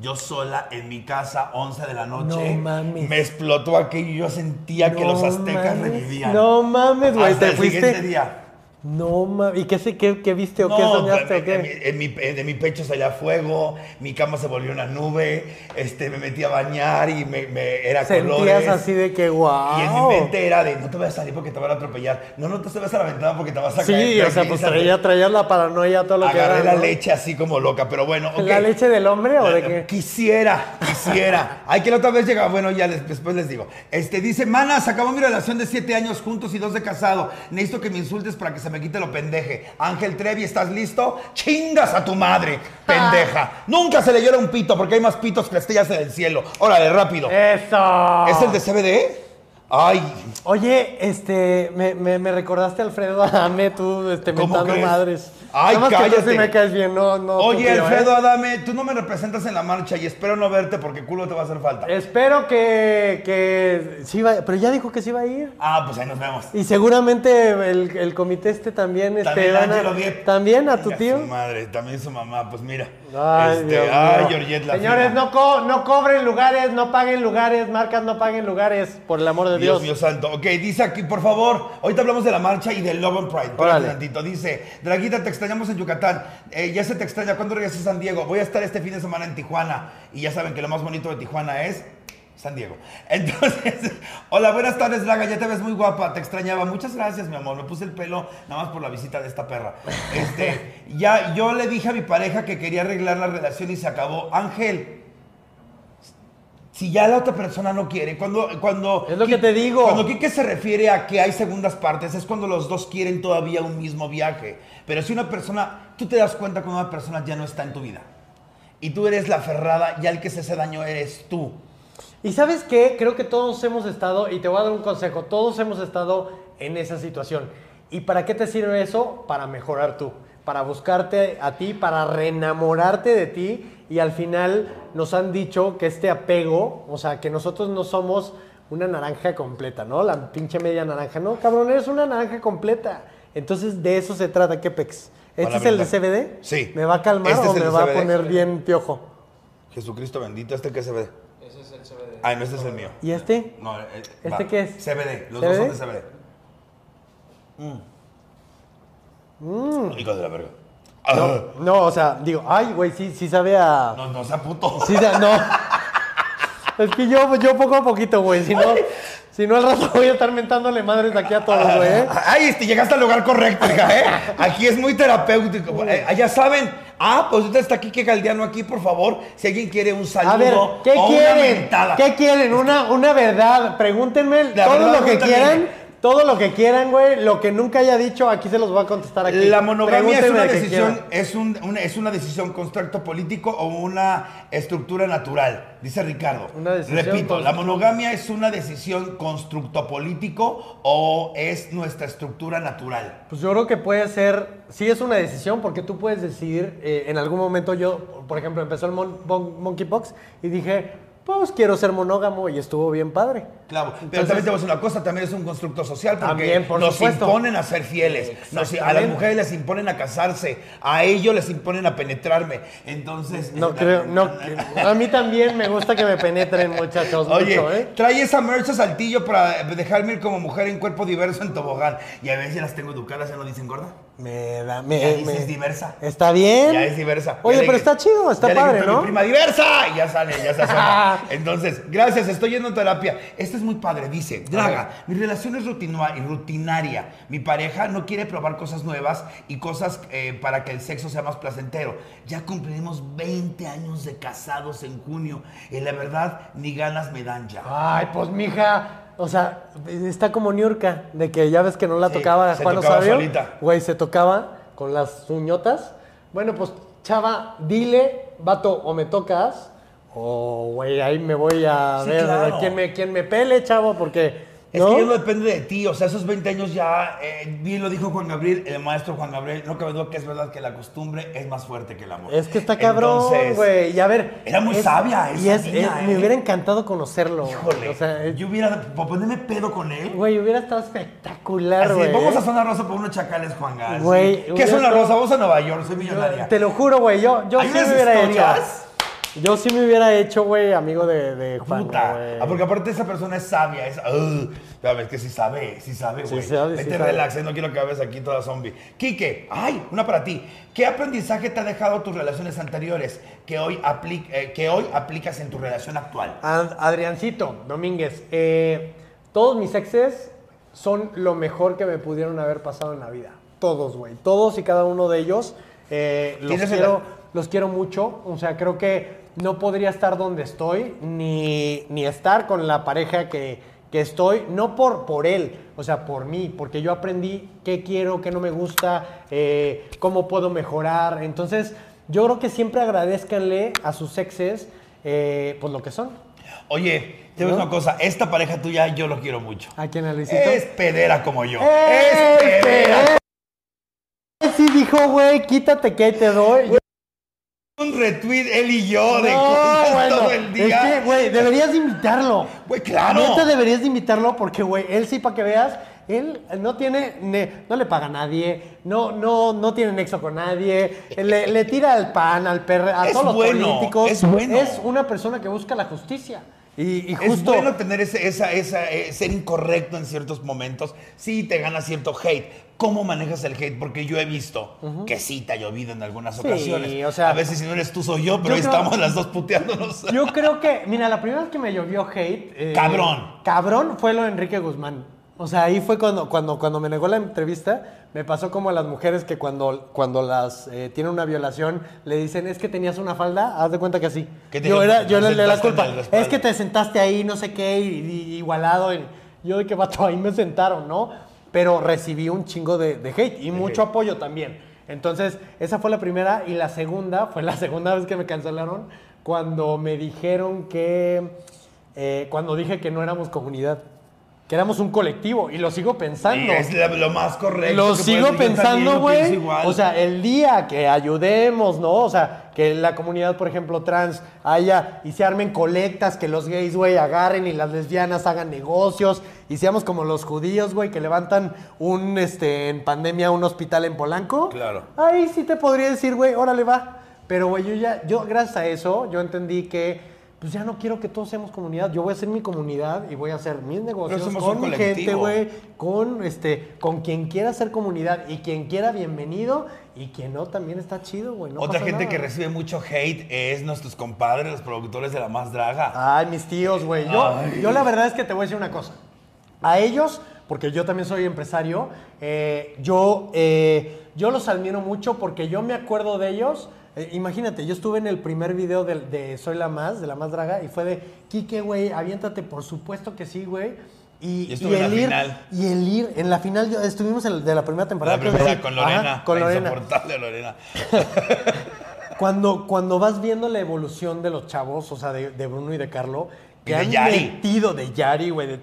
Yo sola en mi casa, 11 de la noche. No mames. Me explotó aquello y yo sentía que los No aztecas mames, revivían. No mames, güey, Hasta te el fuiste. siguiente día. No mames. ¿Y qué, sé, qué, qué viste o qué No, soñaste en, o qué? en mi- en mi, en- de mi pecho salía fuego, mi cama se volvió una nube, este, me metí a bañar y me, me- era Sentías colores. así de que wow. Y en mi mente era de, no te voy a salir porque te van a atropellar. No, no te subes a la ventana porque te vas a caer. Sí, o sea, pues traía, traías la paranoia, todo lo que Agarré era. la ¿no? leche así como loca, pero bueno, ok. ¿La leche del hombre o de qué? Quisiera, quisiera. Ay, que la otra vez llega. Bueno, ya les- después les digo. Este dice, mana, se acabó mi relación de siete años juntos y dos de casado. Necesito que me insultes para que se me quite lo pendeje. Ángel Trevi, ¿estás listo? Chingas a tu madre, pendeja. Nunca se le llora un pito porque hay más pitos que estrellas en el cielo. Órale, rápido. ¡Eso! ¿Es el de CBD? Ay, Oye, este, me, me, me recordaste a Alfredo Adame, tú, este, ¿Cómo mentando madres. Ay, Nada más que tú cállate. sí me caes bien, no, no. Oye, tío, Alfredo ¿eh? Adame, tú no me representas en la marcha y espero no verte porque culo te va a hacer falta. Espero que, que sí va, pero ya dijo que sí va a ir. Ah, pues ahí nos vemos. Y seguramente el, el comité este también, este, También van a- Diep. también a tu tío. Su madre, también su mamá, pues mira. Ay, Este, Dios ay. Georgette la Señores, no, co- no cobren lugares, no paguen lugares, marcas no paguen lugares, por el amor de Dios Dios. mío santo. Ok, dice aquí, por favor, ahorita hablamos de la marcha y del Love and Pride. Espérate Órale. tantito. Dice, Draguita, te extrañamos en Yucatán. Eh, ya se te extraña. ¿Cuándo regresas a San Diego? Voy a estar este fin de semana en Tijuana. Y ya saben que lo más bonito de Tijuana es San Diego. Entonces, hola, buenas tardes, Draga. Ya te ves muy guapa. Te extrañaba. Muchas gracias, mi amor. Me puse el pelo nada más por la visita de esta perra. Este, ya, yo le dije a mi pareja que quería arreglar la relación y se acabó. Ángel, si ya la otra persona no quiere, cuando, cuando Es lo que te digo. Cuando Quique se refiere a que hay segundas partes, es cuando los dos quieren todavía un mismo viaje. Pero si una persona, tú te das cuenta cuando una persona ya no está en tu vida. Y tú eres la aferrada, ya el que se hace daño eres tú. Y sabes qué, creo que todos hemos estado, y te voy a dar un consejo, todos hemos estado en esa situación. ¿Y para qué te sirve eso? Para mejorar tú, para buscarte a ti, para reenamorarte de ti. Y al final nos han dicho que este apego, o sea, que nosotros no somos una naranja completa, ¿no? La pinche media naranja. No, cabrón, eres una naranja completa. Entonces de eso se trata, ¿qué pex? ¿Este es el de. CBD? Sí. ¿Me va a calmar Este o me va a CBD. poner bien piojo? Jesucristo bendito, este que se ve. Ese es el CBD. Ay, no, este es el mío. ¿Y este? No, eh, ¿Este va. qué es? CBD, los ¿CBD? dos son de CBD. Mm. Hijo de la verga. Ah. No, o sea, digo, ay, güey, sí, sí sabe a... No, no sea puto. Sí, sa- no. Es que yo, yo poco a poquito, güey, si no, si no al rato voy a estar mentándole madres aquí a todos, güey. ¿eh? Ay, este, llegaste al lugar correcto, hija, ¿eh? Aquí es muy terapéutico. Eh, ya saben. Ah, pues ahorita está aquí que Galdiano aquí, por favor. Si alguien quiere un saludo A ver, ¿qué o una quieren? mentada. ¿Qué quieren? Una, una verdad. Pregúntenme La todo verdad, lo que pregúntame. quieran. Todo lo que quieran, güey. Lo que nunca haya dicho, aquí se los voy a contestar aquí. La monogamia es una decisión, es, un- una, es una decisión constructo político o una estructura natural, dice Ricardo. Una decisión Repito, la monogamia es una decisión constructo político o es nuestra estructura natural. Pues yo creo que puede ser, sí es una decisión, porque tú puedes decidir, eh, en algún momento yo, por ejemplo, empezó el mon- mon- Monkeypox y dije, pues quiero ser monógamo y estuvo bien padre. Claro, pero Entonces- también te voy a decir una cosa, también es un constructo social porque También, por nos supuesto. imponen a ser fieles, nos- a las mujeres les imponen a casarse, a ellos les imponen a penetrarme, entonces... No creo, no, a mí también me gusta que me penetren, muchachos, Oye, mucho, ¿eh? trae esa merch a saltillo para dejarme ir como mujer en cuerpo diverso en tobogán. Y a veces las tengo educadas, ¿ya no dicen gorda? Me da, me, Ya dices me- diversa. Está bien. Ya es diversa. Oye, Ya le pero está chido, está ya le padre, a ¿no? Mi prima diversa y ya sale, ya se asoma. Entonces, gracias, estoy yendo a terapia. Este es muy padre, dice, Draga, mi relación es rutinua- y rutinaria. Mi pareja no quiere probar cosas nuevas y cosas eh, para que el sexo sea más placentero. Ya cumpliremos 20 años de casados en junio y la verdad, ni ganas me dan ya. Ay, pues mija, o sea, está como Niurka, de que ya ves que no la Sí, tocaba se Juan tocaba Osorio. solita. Güey, se tocaba con las uñotas. Bueno, pues chava, dile, vato, o me tocas, o güey, ahí me voy a Sí, ver claro. quién, me, quién me pele, chavo, porque. Es ¿no? que ya no depende de ti, o sea, esos 20 años ya, eh, bien lo dijo Juan Gabriel, el maestro Juan Gabriel, no cabe duda que es verdad que la costumbre es más fuerte que el amor. Es que está cabrón, güey. Y a ver. Era muy sabia Y esa es, niña, es- me ¿eh? hubiera encantado conocerlo. Híjole, O sea, yo hubiera, por ponerme pedo con él, güey, hubiera estado espectacular, güey. vamos a Zona Rosa por unos chacales, Juan Gas. Güey, ¿Qué es Zona Rosa? Vamos a Nueva York, soy millonaria. Te lo juro, güey. Yo, yo Hay sí me hubiera historias. hecho. Yo sí me hubiera hecho, güey, amigo de, de Juan. Puta. Ah, porque aparte esa persona es sabia, es. Uh, es que sí sabe, sí sabe, Sí güey. sabe, sí Vete sabe. relax, eh, no quiero que hables aquí toda zombie. Quique, ay, una para ti. ¿Qué aprendizaje te ha dejado tus relaciones anteriores que hoy, apli- eh, que hoy aplicas en tu relación actual? Ad- Adriancito Domínguez, eh, todos mis exes son lo mejor que me pudieron haber pasado en la vida. Todos, güey. Todos y cada uno de ellos. eh, los, ¿Tienes quiero, los quiero mucho. O sea, creo que no podría estar donde estoy, ni, ni estar con la pareja que, que estoy, no por, por él, o sea, por mí, porque yo aprendí qué quiero, qué no me gusta, eh, cómo puedo mejorar. Entonces, yo creo que siempre agradezcanle a sus exes, eh, pues lo que son. Oye, te ¿No? una cosa, esta pareja tuya yo lo quiero mucho. ¿A quién, a Luisito? Es pedera como yo. ¡Eh, Es pedera. Sí dijo, güey, quítate que te doy. Un retweet él y yo de No, cosas bueno, todo el día. Es que, güey, deberías de invitarlo. Güey, claro. Neta deberías de invitarlo porque, güey, él sí, para que veas, él no tiene, ne- no le paga a nadie, no, no, no tiene nexo con nadie, le, le tira al pan, al perro, a Es todos los bueno, políticos. es bueno. Es una persona que busca la justicia. Y, y Es justo... bueno tener ese, esa, esa, eh, ser incorrecto en ciertos momentos. Sí, te gana cierto hate. ¿Cómo manejas el hate? Porque yo he visto que sí te ha llovido en algunas Sí, ocasiones. o sea, a veces si no eres tú soy yo, pero yo ahí creo- estamos las dos puteándonos. Yo creo que, mira, la primera vez que me llovió hate. eh, Cabrón. Cabrón fue lo de Enrique Guzmán. O sea, ahí fue cuando, cuando, cuando me negó la entrevista. Me pasó como a las mujeres que cuando, cuando las eh, tienen una violación le dicen, es que tenías una falda, haz de cuenta que así. ¿Qué te Yo, era, yo le la culpa. Es que te sentaste ahí, no sé qué, y, y- igualado. y yo de qué vato, ahí me sentaron, ¿no? Pero recibí un chingo de, de hate y mucho apoyo también. Entonces, esa fue la primera. Y la segunda, fue la segunda vez que me cancelaron, cuando me dijeron que, eh, cuando dije que no éramos comunidad, que éramos un colectivo. Y lo sigo pensando. Es lo más correcto. Lo sigo pensando, güey. O sea, el día que ayudemos, ¿no? O sea, que la comunidad, por ejemplo, trans haya y se armen colectas, que los gays, güey, agarren y las lesbianas hagan negocios y seamos como los judíos, güey, que levantan un, este, en pandemia un hospital en Polanco. Claro. Ahí sí te podría decir, güey, órale, va. Pero, güey, yo ya, yo gracias a eso, yo entendí que, pues ya no quiero que todos seamos comunidad. Yo voy a hacer mi comunidad y voy a hacer mis negocios con mi gente, güey con este con quien quiera ser comunidad y quien quiera bienvenido y quien no también está chido, güey. no Otra gente nada. que recibe mucho hate es nuestros compadres, los productores de La Más Draga. Ay, mis tíos, güey. Yo, Ay. yo la verdad es que te voy a decir una cosa. A ellos, porque yo también soy empresario, eh, yo, eh, yo los admiro mucho porque yo me acuerdo de ellos. Eh, imagínate, yo estuve en el primer video de, de Soy la Más, de La Más Draga, y fue de, Quique, güey, aviéntate, por supuesto que sí, güey. Y, y en el ir, final. y el ir, en la final, yo- estuvimos en de la primera temporada. La primera con Ajá, Lorena. con la Lorena. insoportable Lorena. Cuando, cuando vas viendo la evolución de los chavos, o sea, de, de Bruno y de Carlo, que Y de han Yari. metido de Yari, güey. de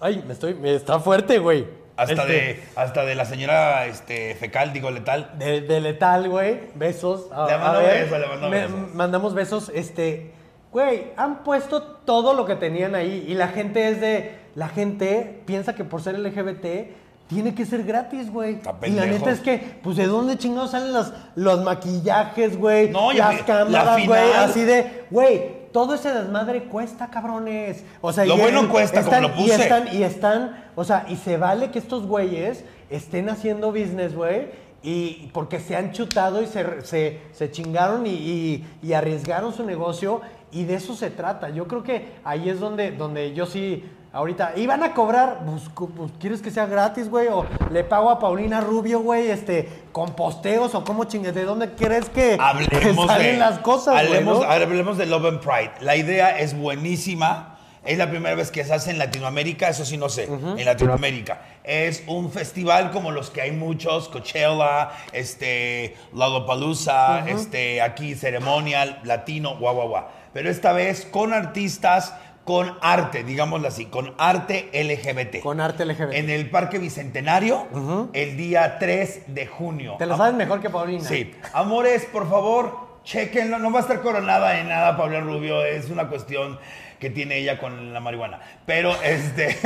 Ay, me estoy, me está fuerte, güey. Hasta, Este, de, hasta de la señora este, fecal, digo, letal. de, de letal, güey. Besos. A- Le mando besos, le mando me- besos. Mandamos besos. Este, güey, han puesto todo lo que tenían ahí y la gente es de, la gente piensa que por ser LGBT tiene que ser gratis, güey. Y la neta es que, pues, ¿de dónde chingados salen los, los maquillajes, güey? No, y las la cámaras, güey. Así de, güey, todo ese desmadre cuesta, cabrones. O sea, Lo y- bueno cuesta, como lo Y puse. están, y están, o sea, y se vale que estos güeyes estén haciendo business, güey, Y porque se han chutado y se, se, se chingaron y, y- y arriesgaron su negocio y de eso se trata. Yo creo que ahí es donde, donde yo sí, ahorita, iban a cobrar, pues, cu- pues, ¿quieres que sea gratis, güey? O le pago a Paulina Rubio, güey, este, con posteos o cómo chingues, ¿de dónde crees que, Hablemos salen de, las cosas, güey, hablemos, no? hablemos de Love and Pride. La idea es buenísima. Es la primera vez que se hace en Latinoamérica, eso sí no sé, en Latinoamérica. Es un festival como los que hay muchos, Coachella, este, Lollapalooza, este, aquí Ceremonial, Latino, guau, guau, guau. Pero esta vez con artistas, con arte, digámoslo así, con arte LGBT. Con arte LGBT. En el Parque Bicentenario, el día 3 de junio. Te lo sabes mejor que Paulina. Sí. Amores, por favor, chequenlo. No va a estar coronada en nada, Pablo Rubio. Es una cuestión que tiene ella con la marihuana. Pero, este.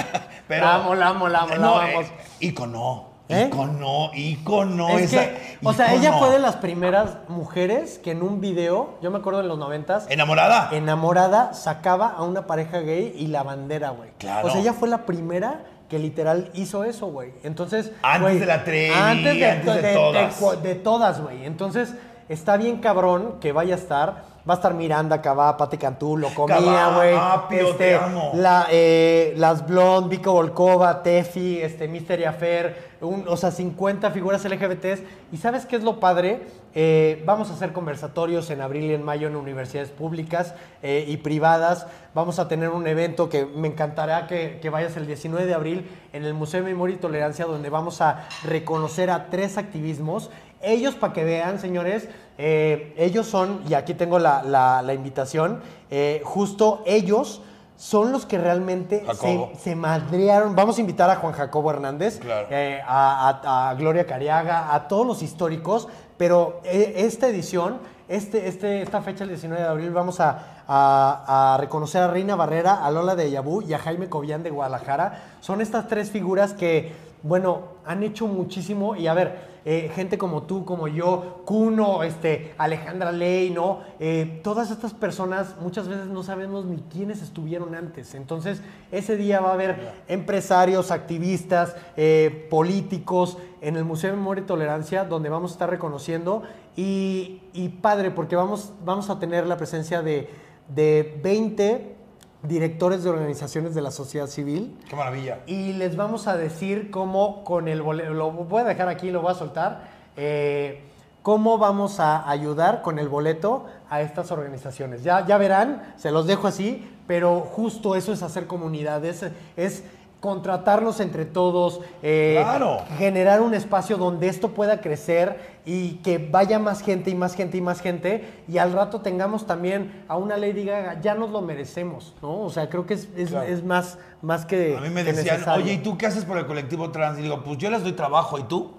pero, La amo, la amo, la amo, la no, amamos. eh, ícono. ¿Eh? Ícono, ícono. Es esa- que, o sea, ella fue de las primeras mujeres que en un video, yo me acuerdo en los noventas, ¿Enamorada? enamorada, sacaba a una pareja gay y la bandera, güey. Claro. O sea, ella fue la primera que literal hizo eso, güey. Entonces, Antes de la Trevi, antes de, antes de todas. de todas, güey. Entonces, está bien cabrón que vaya a estar. Va a estar Miranda, Cabá, Pati Cantú, lo comía, güey. Pío, te amo. La, eh, las Blonde, Vico Volkova, Tefi, este, Mystery Affair, un- o sea, 50 figuras LGBTs. ¿Y sabes qué es lo padre? Eh, vamos a hacer conversatorios en abril y en mayo en universidades públicas eh, y privadas. Vamos a tener un evento que me encantará que, que vayas el 19 de abril en el Museo de Memoria y Tolerancia, donde vamos a reconocer a tres activismos. Ellos, para que vean, señores, eh, ellos son, y aquí tengo la, la- la invitación, eh, justo ellos son los que realmente se, se madrearon. Vamos a invitar a Juan Jacobo Hernández, Claro. eh, a, a- a Gloria Cariaga, a todos los históricos, pero esta edición, este, este, esta fecha, el 19 de abril, vamos a, a- a reconocer a Reina Barrera, a Lola de Yabú y a Jaime Cobian de Guadalajara. Son estas tres figuras que, bueno, han hecho muchísimo y a ver, eh, gente como tú, como yo, Cuno, este, Alejandra Ley, ¿no? Eh, todas estas personas muchas veces no sabemos ni quiénes estuvieron antes. Entonces, ese día va a haber empresarios, activistas, eh, políticos en el Museo de Memoria y Tolerancia, donde vamos a estar reconociendo. Y, y padre, porque vamos, vamos a tener la presencia de, de 20 directores de organizaciones de la sociedad civil. Qué maravilla. Y les vamos a decir cómo con el boleto, lo voy a dejar aquí, lo voy a soltar, eh, cómo vamos a ayudar con el boleto a estas organizaciones. Ya, ya verán, se los dejo así, pero justo eso es hacer comunidad, es, es contratarnos entre todos, eh, Claro. generar un espacio donde esto pueda crecer y que vaya más gente y más gente y más gente y al rato tengamos también a una Lady Gaga, ya nos lo merecemos, ¿no? O sea, creo que es, es- Claro. es más, más que A mí me decían, necesario. oye, ¿y tú qué haces por el colectivo trans? Y digo, pues yo les doy trabajo, ¿y tú?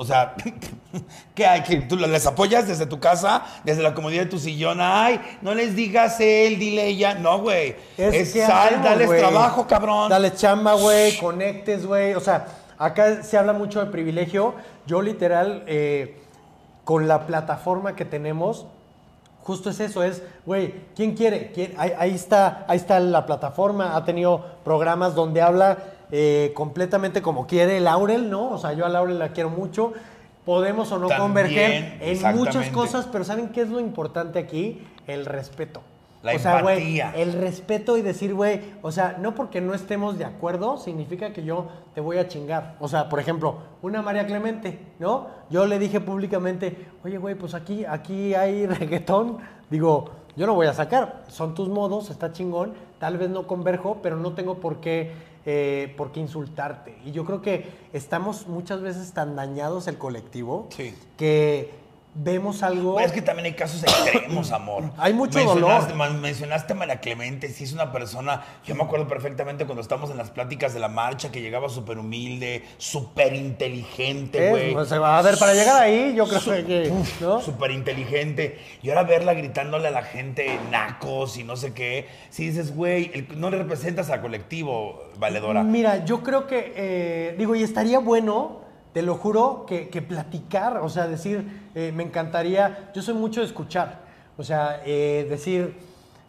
O sea, ¿qué hay? ¿Que tú les apoyas desde tu casa, desde la comodidad de tu sillón? Ay, no les digas él, dile ella. No, güey. Es, ¿qué sal, hacemos, dales trabajo, cabrón. Dale chamba, güey, conectes, güey. O sea, acá se habla mucho de privilegio. Yo literal, eh, con la plataforma que tenemos, justo es eso, es, güey, ¿quién quiere? ¿Quién? Ahí, ahí está, ahí está la plataforma, ha tenido programas donde habla eh, completamente como quiere Laurel, ¿no? O sea, yo a Laurel la quiero mucho. Podemos o no También, converger en muchas cosas, pero ¿saben qué es lo importante aquí? El respeto. La o sea, güey, el respeto y decir, güey, o sea, no porque no estemos de acuerdo significa que yo te voy a chingar. O sea, por ejemplo, una María Clemente, ¿no? Yo le dije públicamente, oye, güey, pues aquí, aquí hay reggaetón. Digo, yo no voy a sacar, son tus modos, está chingón, tal vez no converjo, pero no tengo por qué, eh, por qué insultarte. Y yo creo que estamos muchas veces tan dañados el colectivo Sí. que vemos algo... Es que también hay casos extremos, amor. Hay mucho mencionaste, dolor. Mencionaste a María Clemente, sí es una persona, yo me acuerdo perfectamente cuando estábamos en las pláticas de la marcha, que llegaba súper humilde, súper inteligente, güey. pues, se va a ver, para llegar ahí, yo creo que, ¿no? Súper inteligente. Y ahora verla gritándole a la gente nacos y no sé qué. Si dices, güey, no le representas al colectivo, valedora. Mira, yo creo que, eh, digo, y estaría bueno, te lo juro, que, que platicar, o sea, decir, eh, me encantaría, yo soy mucho de escuchar, o sea, eh, decir,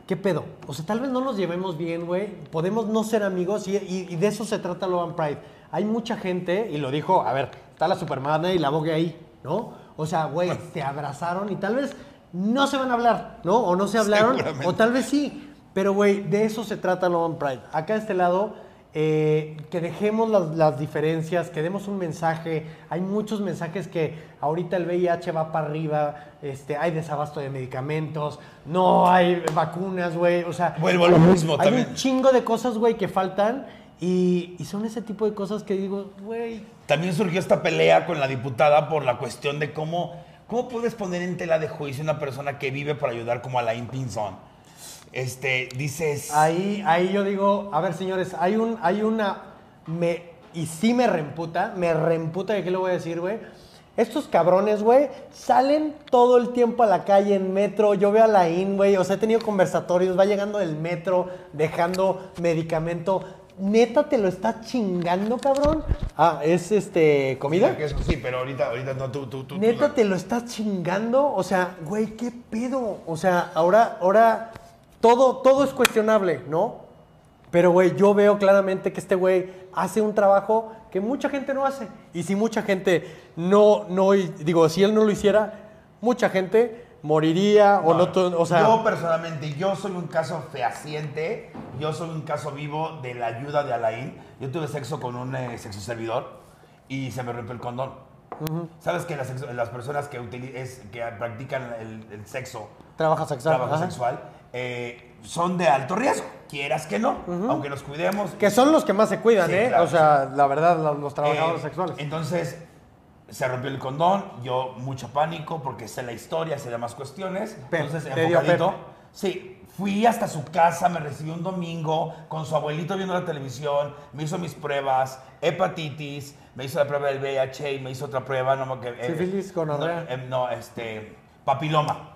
¿qué pedo? O sea, tal vez no nos llevemos bien, güey, podemos no ser amigos y, y- y de eso se trata Logan Pride. Hay mucha gente, y lo dijo, a ver, está la Supermana y la Vogue ahí, ¿no? O sea, güey, se abrazaron y tal vez no se van a hablar, ¿no? O no se hablaron, o tal vez sí. Pero, güey, de eso se trata Love and Pride. Acá de este lado, eh, que dejemos las, las diferencias, que demos un mensaje. Hay muchos mensajes que ahorita el VIH va para arriba, este, hay desabasto de medicamentos, no hay vacunas, güey. O sea, Vuelvo a lo mismo hay también. un chingo de cosas, güey, que faltan. Y, y son ese tipo de cosas que digo, güey, También surgió esta pelea con la diputada por la cuestión de cómo, cómo puedes poner en tela de juicio una persona que vive para ayudar como Alain Pinzón. Este, dices... Ahí, ahí yo digo, a ver señores, hay un, hay una, me, y sí me reemputa, me reemputa, ¿de qué le voy a decir, güey? Estos cabrones, güey, salen todo el tiempo a la calle en metro. Yo veo a la IN, güey, o sea, he tenido conversatorios, va llegando del metro, dejando medicamento. ¿Neta te lo está chingando, cabrón? Ah, ¿es este comida? Que eso sí, pero ahorita, ahorita no, tú, tú, tú. ¿Neta te lo estás chingando? O sea, güey, ¿qué pedo? O sea, ahora, ahora todo, todo es cuestionable, ¿no? Pero, güey, yo veo claramente que este güey hace un trabajo que mucha gente no hace. Y si mucha gente no, no, digo, si él no lo hiciera, mucha gente moriría o no, o sea, yo personalmente, yo soy un caso fehaciente, yo soy un caso vivo de la ayuda de Alain. Yo tuve sexo con un eh, sexo servidor y se me rompió el condón. ¿Sabes que las, personas que, utili- es- que practican el, el sexo, trabaja sexual. trabajo sexual, eh, son de alto riesgo, quieras que no, aunque nos cuidemos. Que son los que más se cuidan, Sí, ¿eh? claro, o sea, la verdad, los, los Eh, trabajadores sexuales. Entonces, se rompió el condón, yo mucho pánico porque sé la historia, sé demás cuestiones. Pep, entonces, enfocadito. Sí, fui hasta su casa, me recibió un domingo con su abuelito viendo la televisión, me hizo mis pruebas, hepatitis, me hizo la prueba del VIH y me hizo otra prueba, no me que- eh, Sífilis, gonorrea. No, eh, no, este, papiloma.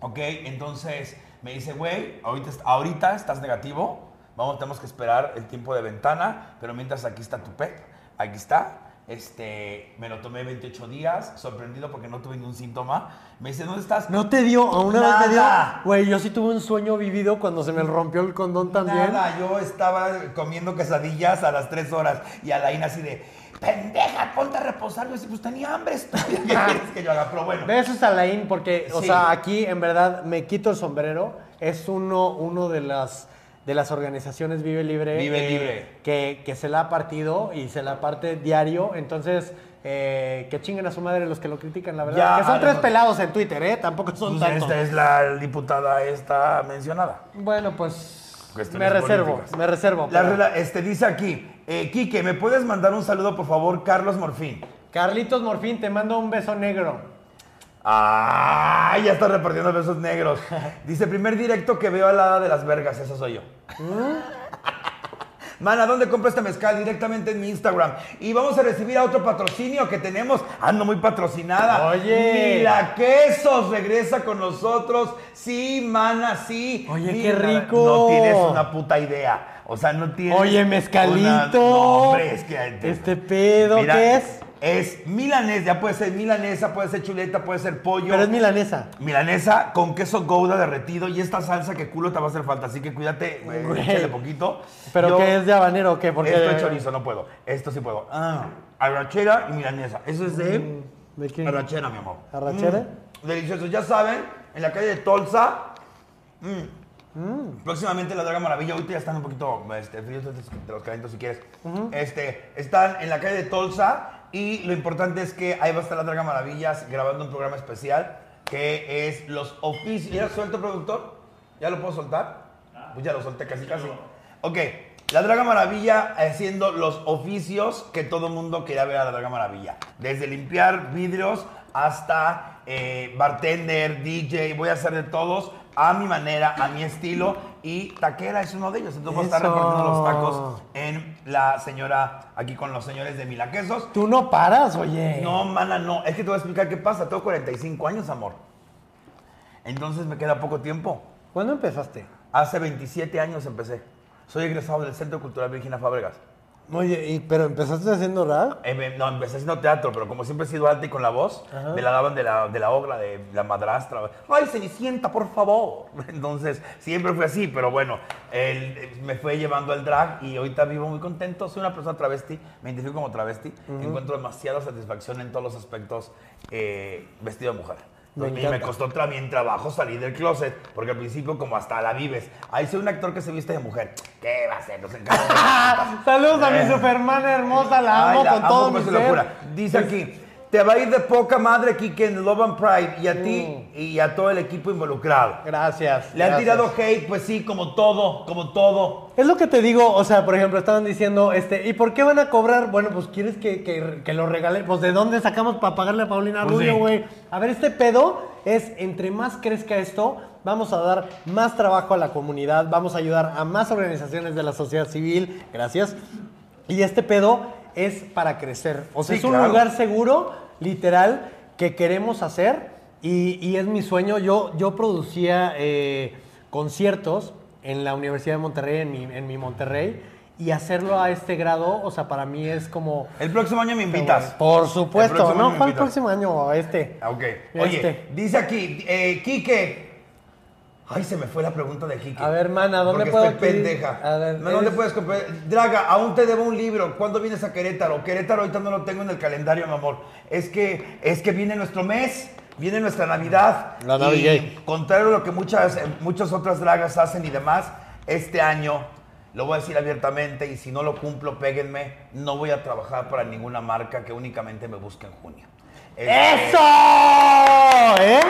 ¿Ok? Entonces me dice, güey, ahorita, ahorita estás negativo, vamos, tenemos que esperar el tiempo de ventana, pero mientras aquí está tu PEP, aquí está. Este, me lo tomé 28 días, sorprendido porque no tuve ningún síntoma. Me dice, ¿dónde estás? ¿No te dio? ¿A una vez te dio? Güey, yo sí tuve un sueño vivido cuando se me rompió el condón también. Nada, yo estaba comiendo quesadillas a las 3 horas y Alain así de, pendeja, ponte a reposar. Yo decía, pues tenía hambre, ¿qué quieres que yo haga? Pero bueno. Besos a Laín porque, o Sí. sea, aquí en verdad me quito el sombrero. Es uno, uno de las de las organizaciones Vive Libre. Vive eh, Libre. Que, que se la ha partido y se la parte diario. Entonces, eh, que chinguen a su madre los que lo critican, la verdad. Ya, que son tres no. pelados en Twitter, ¿eh? Tampoco son Pues tantos. esta es la diputada esta mencionada. Bueno, pues me reservo, me reservo. La pero- rela- este, dice aquí, eh, Quique, ¿me puedes mandar un saludo, por favor, Carlos Morfín? Carlitos Morfín, te mando un beso negro. ¡Ah! Ya está repartiendo besos negros. Dice, primer directo que veo a la hada de las vergas, eso soy yo. Mana, ¿dónde compro este mezcal? Directamente en mi Instagram. Y vamos a recibir a otro patrocinio que tenemos. Ando muy patrocinada. Oye. Mira, quesos regresa con nosotros. Sí, mana, sí. Oye, Mira, qué rico. No tienes una puta idea. O sea, no tienes. Oye, mezcalito. una- No, hombre, es que. Este pedo, ¿qué es? Es milanés, ya puede ser milanesa, puede ser chuleta, puede ser pollo. Pero es milanesa. Milanesa con queso gouda derretido y esta salsa que culo te va a hacer falta, así que cuídate, eh, échale poquito. ¿Pero qué es de habanero o qué? Porque... Esto es chorizo, no puedo. Esto sí puedo. Ah, arrachera y milanesa. Eso es de ¿De qué? arrachera, mi amor. ¿Arrachera? Mm, delicioso. Ya saben, en la calle de Tolsa. mm, Próximamente la Draga Maravilla, ahorita ya están un poquito este, fríos, te los caliento si quieres. este, están en la calle de Tolsa y lo importante es que ahí va a estar la Draga Maravillas grabando un programa especial que es los oficios. ¿Ya suelto, productor? ¿Ya lo puedo soltar? Pues ya lo solté casi casi. Ok, la Draga Maravilla haciendo los oficios que todo mundo quería ver a la Draga Maravilla. Desde limpiar vidrios hasta eh, bartender, DJ, voy a hacer de todos a mi manera, a mi estilo. Y taquera es uno de ellos. Entonces voy a estar Eso. repartiendo los tacos en la señora, aquí con los señores de Mila Quesos. Tú no paras, oye. No, mana, no. Es que te voy a explicar qué pasa. Tengo 45 años, amor. Entonces me queda poco tiempo. ¿Cuándo empezaste? Hace 27 años empecé. Soy egresado del Centro Cultural Virginia Fábregas. Oye, y- pero empezaste haciendo rap. Eh, me- no, empecé haciendo teatro, pero como siempre he sido alta y con la voz, me la daban de la, de la ogra, de la madrastra. ¡Ay, Cenicienta, por favor! Entonces, siempre fue así, pero bueno, eh, me fue llevando al drag y ahorita vivo muy contento. Soy una persona travesti, me identifico como travesti. Encuentro demasiada satisfacción en todos los aspectos eh, vestido de mujer. Me y me costó también trabajo salir del closet, porque al principio como hasta la vives. Ahí soy un actor que se viste de mujer. ¿Qué va a ser? Nos encanta. Saludos a mi Eh. supermana hermosa, la Ay, amo la con todo mi ser. locura. Dice aquí, te va a ir de poca madre, Kike, en Love and Pride, y a Mm. ti y a todo el equipo involucrado. Gracias. Le han tirado hate, pues sí, como todo, como todo. Es lo que te digo, o sea, por ejemplo, estaban diciendo, este, ¿y por qué van a cobrar? Bueno, pues quieres que, que, que lo regale. Pues ¿de dónde sacamos para pagarle a Paulina Pues Rubio, sí. güey? A ver, este pedo es, entre más crezca esto, vamos a dar más trabajo a la comunidad, vamos a ayudar a más organizaciones de la sociedad civil, gracias. Y este pedo es para crecer. O sea, Sí, es un claro. lugar seguro, literal, que queremos hacer y, y es mi sueño. Yo, yo producía eh, conciertos en la Universidad de Monterrey, en mi, en mi Monterrey, y hacerlo a este grado, o sea, para mí es como... El próximo año me invitas. Por El supuesto, ¿no? ¿Cuál invitas. próximo año? Este. Ah, Ok. Oye, Este. dice aquí, eh, Kike. Ay, se me fue la pregunta de Kike. A ver, mana, ¿dónde Porque puedo estoy pendeja. A ver, No, ¿Dónde eres- puedes comprar? Draga, aún te debo un libro. ¿Cuándo vienes a Querétaro? Querétaro ahorita no lo tengo en el calendario, mi amor. Es que, es que viene nuestro mes, viene nuestra Navidad. La y Navidad. contrario a lo que muchas, eh, muchas otras dragas hacen y demás, este año, lo voy a decir abiertamente, y si no lo cumplo, péguenme, no voy a trabajar para ninguna marca que únicamente me busque en junio. Este, ¡Eso! ¿Eh?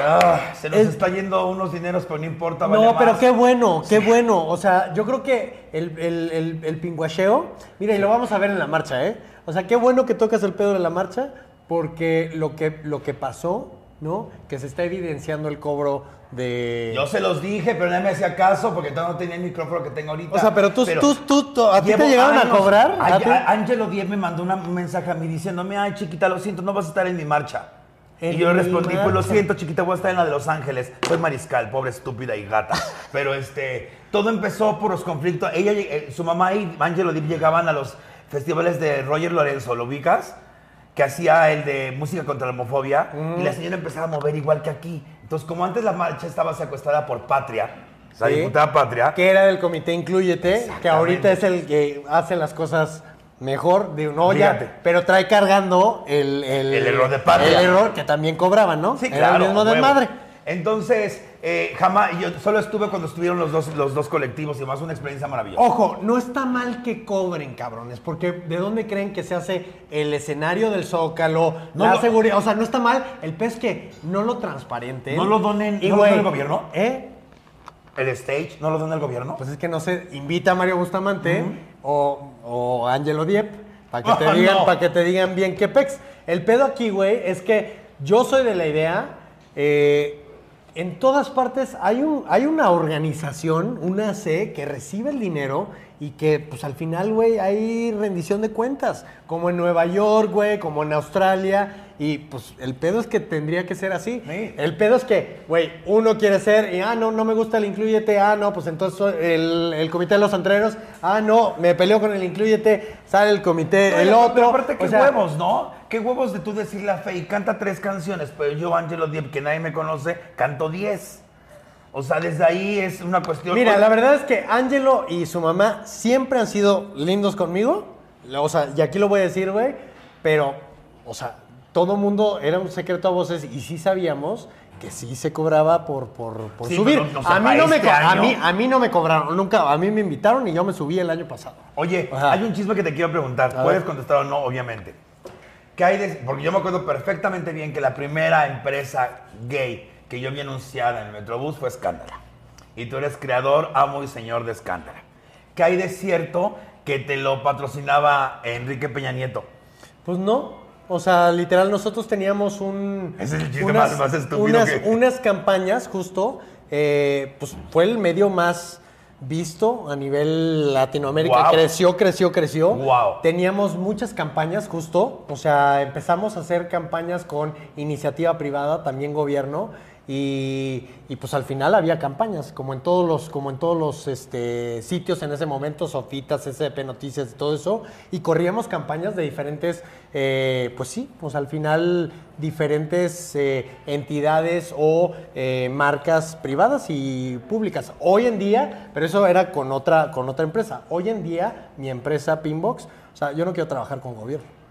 Ah, se nos Es- está yendo unos dineros, pero no importa. vale No, pero más. qué bueno, qué bueno. O sea, yo creo que el, el, el, el pinguacheo, mira, y lo vamos a ver en la marcha, ¿eh? O sea, qué bueno que tocas el pedo de la marcha, porque lo que, lo que pasó, ¿no? Que se está evidenciando el cobro de... Yo se los dije, pero nadie me hacía caso porque todavía no tenía el micrófono que tengo ahorita. O sea, pero tú, tú, tú, tú- ¿a ti te llegaron a años- cobrar? Ángelo Diez me mandó una- un mensaje a mí diciéndome, ay, chiquita, lo siento, no vas a estar en mi marcha. Y yo respondí, pues lo siento, chiquita, voy a estar en la de Los Ángeles. Soy mariscal, pobre estúpida y gata. Pero este, todo empezó por los conflictos. Ella, eh, su mamá y Ángelo Diez llegaban a los festivales de Roger Lorenzo, ¿lo ubicas? Que hacía el de música contra la homofobia. Y la señora empezaba a mover igual que aquí. Entonces, como antes la marcha estaba secuestrada por Patria, la Sí. diputada Patria, Que era del comité Incluyete, que ahorita es el que hace las cosas mejor. Digo, no, ya, Fíjate. pero trae cargando el, el, El error de patria. El error que también cobraban, ¿no? Sí, Era claro. el mismo a huevo. desmadre. Entonces, eh, jamás, yo solo estuve cuando estuvieron los dos, los dos colectivos y más una experiencia maravillosa. Ojo, no está mal que cobren, cabrones, porque ¿de dónde creen que se hace el escenario del Zócalo? No la lo- seguridad, o sea, no está mal. El pez que no lo transparenten. ¿No lo donen- no lo güey, el gobierno? ¿Eh? ¿El stage no lo dona el gobierno? Pues es que no sé, invita a Mario Bustamante o, o Angelo Diep para que, te digan, no. para que te digan bien qué pex. El pedo aquí, güey, es que yo soy de la idea, eh, en todas partes hay, un, hay una organización, una C, que recibe el dinero y que, pues al final, güey, hay rendición de cuentas, como en Nueva York, güey, como en Australia. Y pues el pedo es que tendría que ser así. Sí. El pedo es que, güey, uno quiere ser, y ah, no, no me gusta el incluyete, ah, no, pues entonces el, el comité de los antreros, ah, no, me peleo con el incluyete, sale el comité, No, el otro. Aparte, qué o sea, huevos, ¿no? Qué huevos de tú decirle a Fe y canta tres canciones, pero yo, Angelo Diep, que nadie me conoce, canto diez. O sea, desde ahí es una cuestión. Mira, la verdad es que Angelo y su mamá siempre han sido lindos conmigo. O sea, y aquí lo voy a decir, güey. Pero, o sea, todo mundo era un secreto a voces y sí sabíamos que sí se cobraba por, por, por Sí, subir. no, no, a, mí no me, este a, mí, a mí no me cobraron, nunca. A mí me invitaron y yo me subí el año pasado. Oye, Ajá. hay un chisme que te quiero preguntar. A Puedes ver. contestar o no, obviamente. ¿Qué hay de- Porque yo me acuerdo perfectamente bien que la primera empresa gay que yo vi anunciada en el Metrobús fue Escándala. Y tú eres creador, amo y señor de Escándala. ¿Qué hay de cierto que te lo patrocinaba Enrique Peña Nieto? Pues no. O sea, literal, nosotros teníamos un. Es el chiste más- más estúpido unas, que- unas campañas, justo. eh, pues fue el medio más visto a nivel Latinoamérica. Creció, creció, creció. Guau. Teníamos muchas campañas, justo. O sea, empezamos a hacer campañas con iniciativa privada, también gobierno. Y, pues al final había campañas, como en todos los, como en todos los este, sitios en ese momento, Sofitas, SDP Noticias todo eso, y corríamos campañas de diferentes, eh, pues sí, pues al final diferentes eh, entidades o eh, marcas privadas y públicas. Hoy en día, pero eso era con otra, con otra empresa, hoy en día mi empresa Pinbox, o sea, yo no quiero trabajar con gobierno.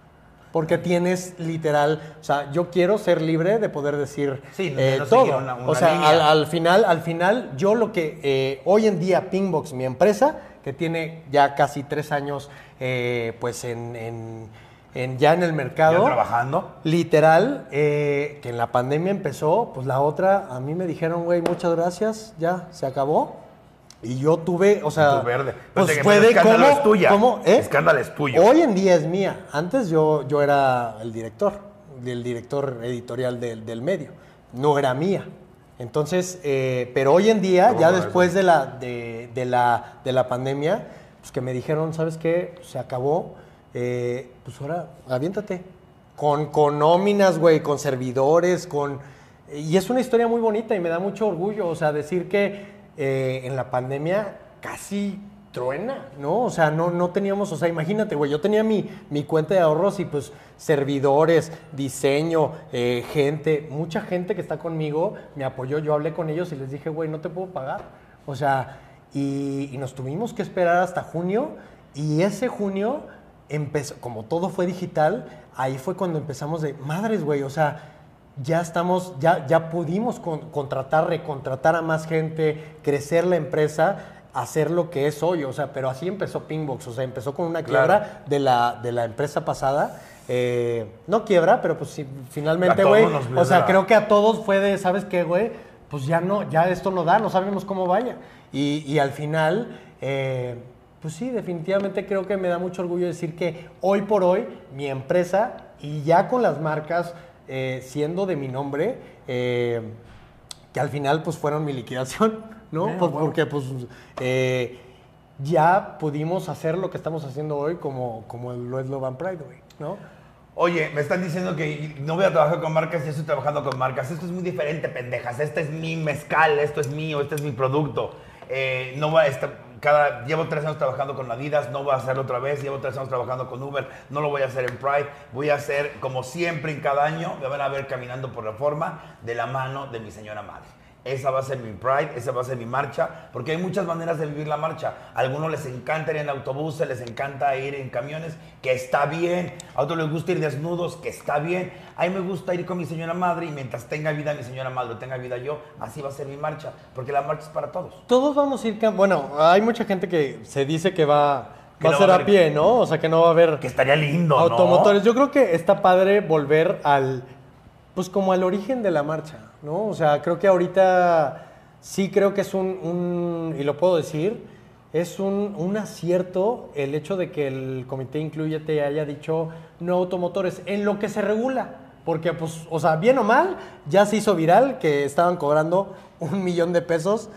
Porque tienes literal, o sea, yo quiero ser libre de poder decir Sí, no- eh, no todo. una- una o sea, al, al final, al final, yo lo que eh, hoy en día Pingbox, mi empresa, que tiene ya casi tres años, eh, pues en, en- en- ya en el mercado. ¿Ya trabajando? Literal, eh, que en la pandemia empezó, pues la otra, a mí me dijeron, güey, muchas gracias, ya, se acabó. Y yo tuve, o sea, Tu verde. pues fue de escándalo cómo, es tuya. cómo, ¿eh? Escándalo es tuyo. Hoy en día es mía. Antes yo, yo era el director, el director editorial del, del medio. No era mía. Entonces, eh, pero hoy en día, ya después de la, de, de la, de la pandemia, pues que me dijeron, ¿sabes qué? Se acabó. eh, pues ahora, aviéntate. Con, con nóminas, güey, con servidores, con... Y es una historia muy bonita y me da mucho orgullo, o sea, decir que eh, en la pandemia casi truena, ¿no? O sea, no, no teníamos, o sea, imagínate, güey, yo tenía mi, mi cuenta de ahorros y pues servidores, diseño, eh, gente, mucha gente que está conmigo me apoyó, yo hablé con ellos y les dije, güey, no te puedo pagar. O sea, y, y nos tuvimos que esperar hasta junio y ese junio empezó, como todo fue digital, ahí fue cuando empezamos de, madres, güey, o sea, ya estamos, ya, ya pudimos con- contratar, recontratar a más gente, crecer la empresa, hacer lo que es hoy, o sea, pero así empezó Pingbox, o sea, empezó con una Claro. quiebra de la, de la empresa pasada, eh, no quiebra, pero pues sí, finalmente, güey, o sea, creo que a todos fue de, ¿sabes qué, güey? Pues ya no, ya esto no da, no sabemos cómo vaya. Y, y al final, eh, pues sí, definitivamente creo que me da mucho orgullo decir que hoy por hoy mi empresa y ya con las marcas eh, siendo de mi nombre, eh, que al final pues fueron mi liquidación, ¿no? Pues, Porque pues eh, ya pudimos hacer lo que estamos haciendo hoy como, como lo es Love and Pride, güey, ¿no? Oye, me están diciendo que no voy a trabajar con marcas y estoy trabajando con marcas. Esto es muy diferente, pendejas. Este es mi mezcal, esto es mío, este es mi producto. Eh, no voy a estar, cada, llevo tres años trabajando con Adidas, no voy a hacerlo otra vez. Llevo tres años trabajando con Uber, no lo voy a hacer en Pride. Voy a hacer, como siempre, en cada año, me van a ver caminando por reforma de la mano de mi señora madre. Esa va a ser mi Pride, esa va a ser mi marcha, porque hay muchas maneras de vivir la marcha. A algunos les encanta ir en autobuses, les encanta ir en camiones, que está bien. A otros les gusta ir desnudos, que está bien. A mí me gusta ir con mi señora madre y mientras tenga vida mi señora madre tenga vida yo, así va a ser mi marcha, porque la marcha es para todos. Todos vamos a ir, bueno, hay mucha gente que se dice que va, Que va a ser va a pie, ¿no? O sea, que no va a haber Que estaría lindo, ¿no? automotores. Yo creo que está padre volver al, pues como al origen de la marcha, ¿no? O sea, creo que ahorita sí creo que es un, un- y lo puedo decir, es un, un acierto el hecho de que el comité Incluyete haya dicho no automotores en lo que se regula. Porque, pues, o sea, bien o mal, ya se hizo viral que estaban cobrando un millón de pesos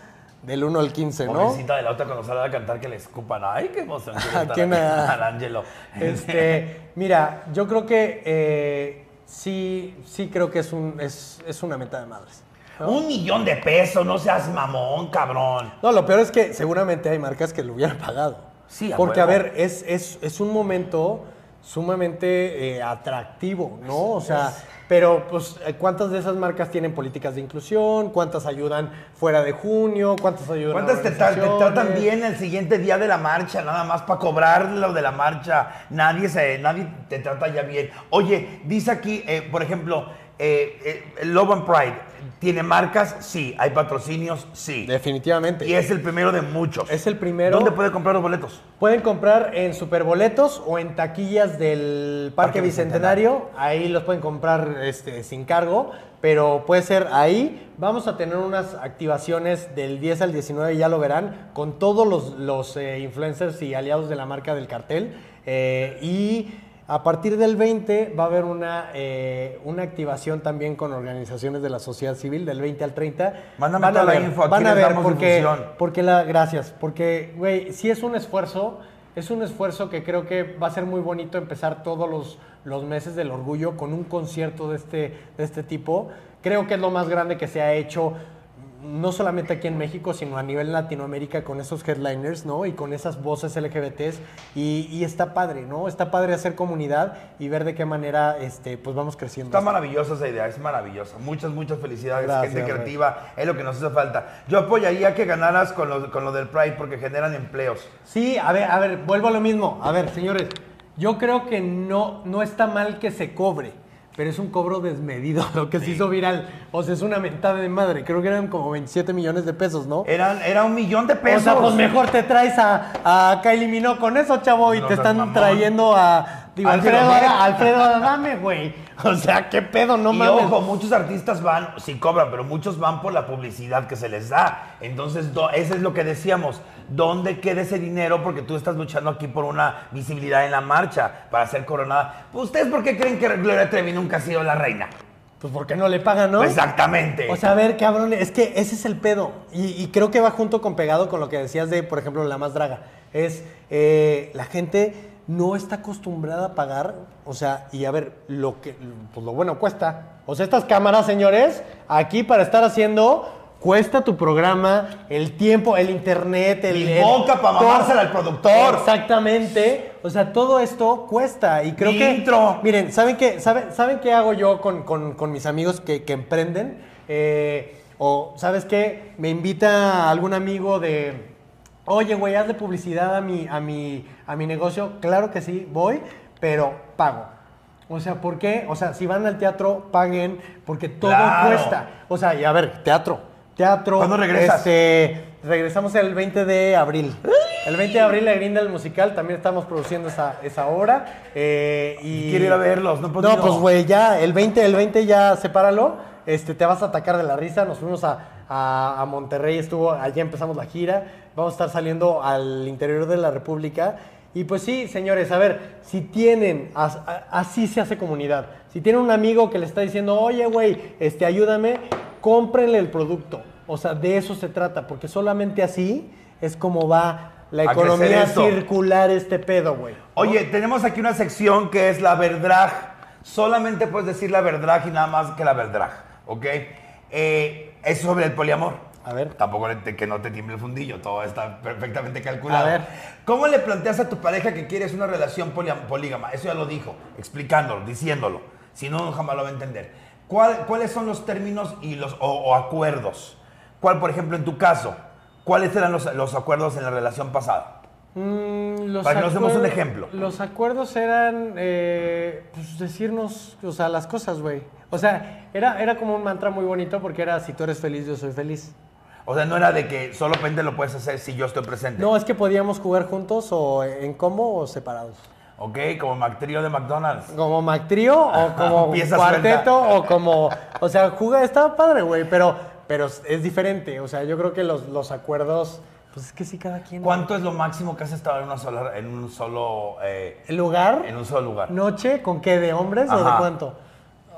del 1 al 15, ¿no? Pobrecita de la otra cuando sale a cantar que le escupan. Ay, qué emoción. quiero ¿A estar quién, a- Al Ángelo. Este, mira, yo creo que eh, sí, sí creo que es, un, es, es una meta de madres. ¿no? Un millón de pesos, no seas mamón, cabrón. No, lo peor es que seguramente hay marcas que lo hubieran pagado. Sí, a Porque, a ver, es, es, es un momento sumamente eh, atractivo, ¿no? O sea, pero pues, ¿cuántas de esas marcas tienen políticas de inclusión? ¿Cuántas ayudan fuera de junio? ¿Cuántas ayudan ¿Cuántas te, tra- te tratan bien el siguiente día de la marcha? Nada más para cobrar lo de la marcha. Nadie, se, nadie te trata ya bien. Oye, dice aquí, eh, por ejemplo, eh, eh, Love and Pride. ¿Tiene marcas? Sí. ¿Hay patrocinios? Sí. Definitivamente. Y es el primero de muchos. Es el primero. ¿Dónde puede comprar los boletos? Pueden comprar en superboletos o en taquillas del Parque, Parque Bicentenario. Ahí los pueden comprar este, sin cargo, pero puede ser ahí. Vamos a tener unas activaciones del 10 al 19, ya lo verán, con todos los, los, eh, influencers y aliados de la marca del cartel. Eh, y a partir del 20 va a haber una, eh, una activación también con organizaciones de la sociedad civil del 20 al 30. Mándame Van a la info, aquí van a ver damos porque, difusión. porque la, gracias, porque, güey, sí es un esfuerzo Es un esfuerzo que creo que va a ser muy bonito empezar todos los, los meses del orgullo con un concierto de este, de este tipo. Creo que es lo más grande que se ha hecho no solamente aquí en México, sino a nivel Latinoamérica con esos headliners, ¿no? Y con esas voces LGBTs. Y, y está padre, ¿no? Está padre hacer comunidad y ver de qué manera este, pues vamos creciendo. Está maravillosa esa idea, es maravillosa. Muchas, muchas felicidades, Gracias, gente creativa, es lo que nos hace falta. Yo apoyaría que ganaras con lo, con lo del Pride porque generan empleos. Sí, a ver, a ver, vuelvo a lo mismo. A ver, señores, yo creo que no, no está mal que se cobre, pero es un cobro desmedido lo que se hizo viral. O sea, es una mentada de madre. Creo que eran como 27 millones de pesos, ¿no? Eran, era un millón de O pesos. sea, pues mejor te traes a, a Kylie Minogue con eso, chavo, y No te están mamón. trayendo a digo, Alfredo, Alfredo Adame, güey. O sea, qué pedo, no y mames. ojo, muchos artistas van, sí cobran, pero muchos van por la publicidad que se les da. Entonces, do- eso es lo que decíamos. ¿Dónde queda ese dinero? Porque tú estás luchando aquí por una visibilidad en la marcha para ser coronada. Pues, ¿Ustedes por qué creen que Gloria Trevi nunca ha sido la reina? Pues porque no le pagan, ¿no? Exactamente. O sea, a ver, cabrón, es que ese es el pedo. Y, y creo que va junto con pegado con lo que decías de, por ejemplo, la más draga. Es eh, la gente no está acostumbrada a pagar. O sea, y a ver, lo que, pues lo bueno cuesta. O sea, estas cámaras, señores, aquí para estar haciendo. Cuesta tu programa, el tiempo, el internet, el. Mi boca pa' todo. mamársela al productor. Exactamente. O sea, todo esto cuesta. Y creo Mi que. intro. Miren, ¿saben qué, saben, ¿saben qué hago yo con, con- con mis amigos que, que emprenden? Eh, o, ¿sabes qué? Me invita algún amigo de, oye, güey, hazle publicidad a mi, a, mi, a mi negocio. Claro que sí, voy, pero pago. O sea, ¿por qué? O sea, si van al teatro, paguen, porque todo Claro. cuesta. O sea, y a ver, teatro. Teatro. ¿Cuándo regresas? Este, regresamos el 20 de abril. El 20 de abril, la Grinda del Musical, también estamos produciendo esa, esa obra. eh, y Quiero ir a verlos, no podido. No, pues güey, ya, el 20, el 20 ya sepáralo. Este, te vas a atacar de la risa. Nos fuimos a, a- a Monterrey, estuvo, allá empezamos la gira. Vamos a estar saliendo al interior de la República. Y pues sí, señores, a ver, si tienen, as- a- así se hace comunidad. Si tienen un amigo que le está diciendo, oye, güey, este, ayúdame, cómprenle el producto. O sea, de eso se trata, porque solamente así es como va la economía circular este pedo, güey. Oye, tenemos aquí una sección que es la verdrag. Solamente puedes decir la verdrag y nada más que la verdrag, ¿ok? Eh, es sobre el poliamor. A ver. Tampoco le- que no te tiemble el fundillo, todo está perfectamente calculado. A ver. ¿Cómo le planteas a tu pareja que quieres una relación polígama? Eso ya lo dijo, explicándolo, diciéndolo. Si no, jamás lo va a entender. ¿Cuál- ¿Cuáles son los términos y los, o, o acuerdos? ¿Cuál, por ejemplo, en tu caso, cuáles eran los, los acuerdos en la relación pasada? Mm, los Para que nos demos un ejemplo. Los acuerdos eran eh, pues, decirnos, o sea, las cosas, güey. O sea, era, era como un mantra muy bonito porque era si tú eres feliz, yo soy feliz. O sea, no era de que solamente lo puedes hacer si yo estoy presente. No, es que podíamos jugar juntos o en combo o separados. Ok, como Mac Trío de McDonald's. Como Mac Trío o como cuarteto o como... O sea, juega, estaba padre, güey, pero, pero es diferente. O sea, yo creo que los, los acuerdos, pues es que sí, cada quien... ¿Cuánto es lo máximo que has estado en, una sola, en un solo eh, ¿El lugar? en un solo lugar? ¿Noche? ¿Con qué? ¿De hombres o de cuánto?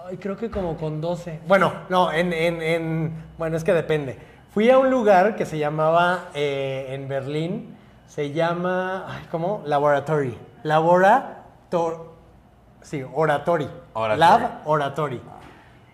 Ay, creo que como con 12. Bueno, no, en, en, en- Bueno, es que depende. Fui a un lugar que se llamaba eh, en Berlín, se llama. Ay, ¿Cómo? Laboratory. Laborator. Sí, Oratory. Oratory. Lab Oratory.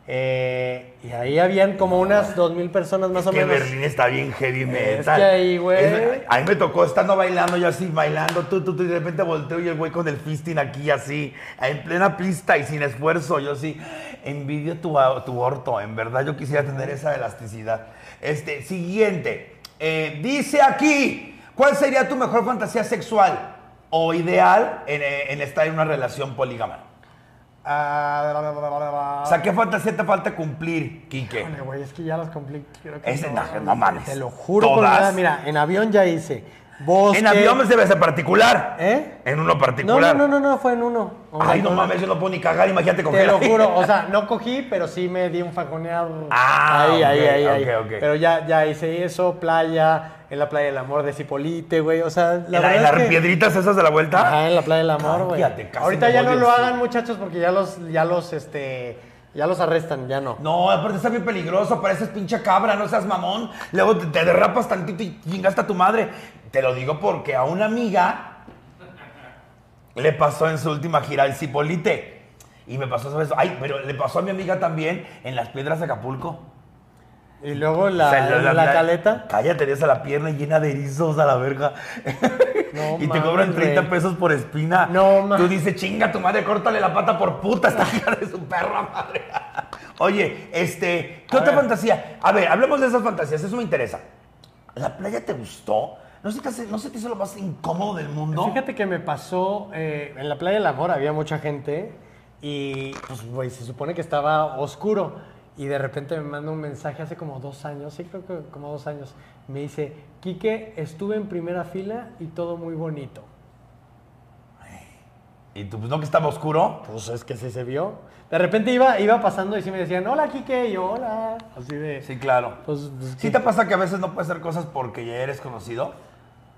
Eh, y ahí habían como unas 2.000 personas más o que menos. Berlín está bien heavy metal. Es que ahí, güey. Es- A mí me tocó estando bailando, yo así, bailando, tú, tú, tú, y de repente volteo y el güey con el fisting aquí así, en plena pista y sin esfuerzo. Yo sí, envidio tu, tu orto, en verdad yo quisiera tener esa elasticidad. Este, siguiente. Eh, dice aquí, ¿cuál sería tu mejor fantasía sexual o ideal en, eh, en estar en una relación polígama? Ah, O sea, ¿qué fantasía te falta cumplir, Quique? Güey, es que ya las cumplí. creo que Ese no, no mames. Te lo juro por Todas. nada. Mira, en avión ya hice. Bosque. En avión debe ser particular. ¿Eh? En uno No, particular. no, no, no, no, fue en uno. Ay, no mames, yo no puedo ni cagar, imagínate Te coger. lo ahí. juro, o sea, no cogí, pero sí me di un fajoneado. Ah, ahí, ahí, ahí. Pero ya, ya hice eso, playa, en la playa del amor de Cipolite, güey. O sea, la ¿En, la- verdad en las piedritas esas de la vuelta? Ajá, en la playa del amor, güey. Ahorita ya no lo hagan, muchachos, porque ya los, ya los, este, ya los arrestan, ya no. No, aparte está bien peligroso, pareces pinche cabra, no seas mamón. Luego te, derrapas tantito y chingaste a tu madre. Te lo digo porque a una amiga le pasó en su última gira al Cipolite. Y me pasó eso. Ay, pero le pasó a mi amiga también en las piedras de Acapulco. Y luego la, O sea, la, caleta. Cállate, tienes a la pierna llena de erizos a la verga. No y te cobran 30 güey. pesos por espina. No, ma- Tú dices, chinga tu madre, córtale la pata por puta, esta hija de su perra madre. Oye, este, ¿qué A otra ver. fantasía? A ver, hablemos de esas fantasías, eso me interesa. ¿La playa te gustó? ¿No se te, hace- no se te hizo lo más incómodo del mundo? Fíjate que me pasó, eh, en la playa del amor había mucha gente y pues güey, se supone que estaba oscuro y de repente me manda un mensaje hace como dos años, sí creo que como dos años, me dice, Quique, estuve en primera fila y todo muy bonito. Y tú, pues no que estaba oscuro. Pues es que sí se vio. De repente iba, iba pasando y sí me decían, hola Quique, y yo, hola. Así de... Sí, claro. Pues, pues, ¿Sí te pasa que a veces no puedes hacer cosas porque ya eres conocido?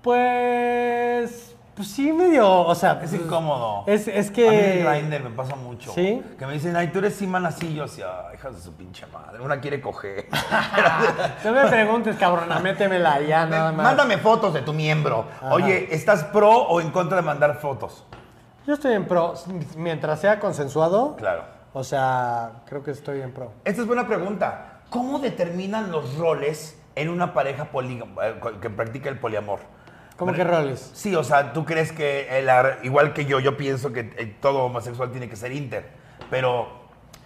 Pues, pues sí, medio, o sea... Es pues, incómodo. Es, es A mí que... en Grindr me pasa mucho. ¿Sí? Que me dicen, ay, tú eres Siman así. Yo decía, hijas de su pinche madre. Una quiere coger. No me preguntes, cabrona, métemela ya nada más. Mándame fotos de tu miembro. Oye, ¿estás pro o en contra de mandar fotos? Yo estoy en pro, mientras sea consensuado. Claro. O sea, creo que estoy en pro. Esta es buena pregunta. ¿Cómo determinan los roles en una pareja polígama que practica el poliamor? ¿Cómo que roles? Sí, o sea, tú crees que, el igual que yo, yo pienso que eh, todo homosexual tiene que ser inter, pero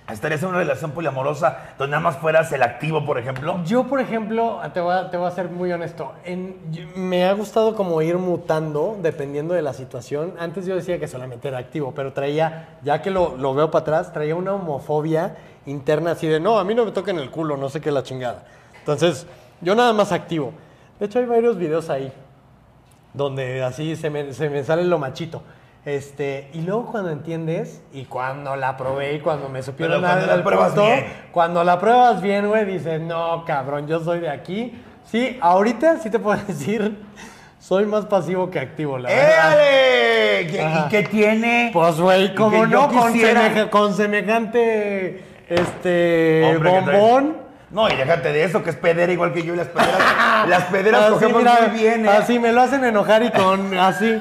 ¿estarías en una relación poliamorosa donde nada más fueras el activo, por ejemplo? Yo, por ejemplo, te voy a, te voy a ser muy honesto. En- me ha gustado como ir mutando dependiendo de la situación. Antes yo decía que solamente era activo, pero traía, ya que lo, lo veo para atrás, traía una homofobia interna así de, no, a mí no me toquen el culo, no sé qué la chingada. Entonces, yo nada más activo. De hecho, hay varios videos ahí donde así se me, se me sale lo machito. Este, y luego cuando entiendes, y cuando la probé y cuando me supieron cuando la pruebas punto, bien. cuando la pruebas bien, güey, dices, no, cabrón, yo soy de aquí. Sí, ahorita sí te puedo decir, soy más pasivo que activo, la verdad. ¡Éale! ¿Qué- Ajá. ¿Y qué tiene? Pues, güey, como no, con, semeja- con semejante, este, Hombre, bombón. No, y déjate de eso, que es pedera igual que yo y las pederas. las pederas Así, cogemos mira, muy bien, ¿eh? Así me lo hacen enojar y con, así,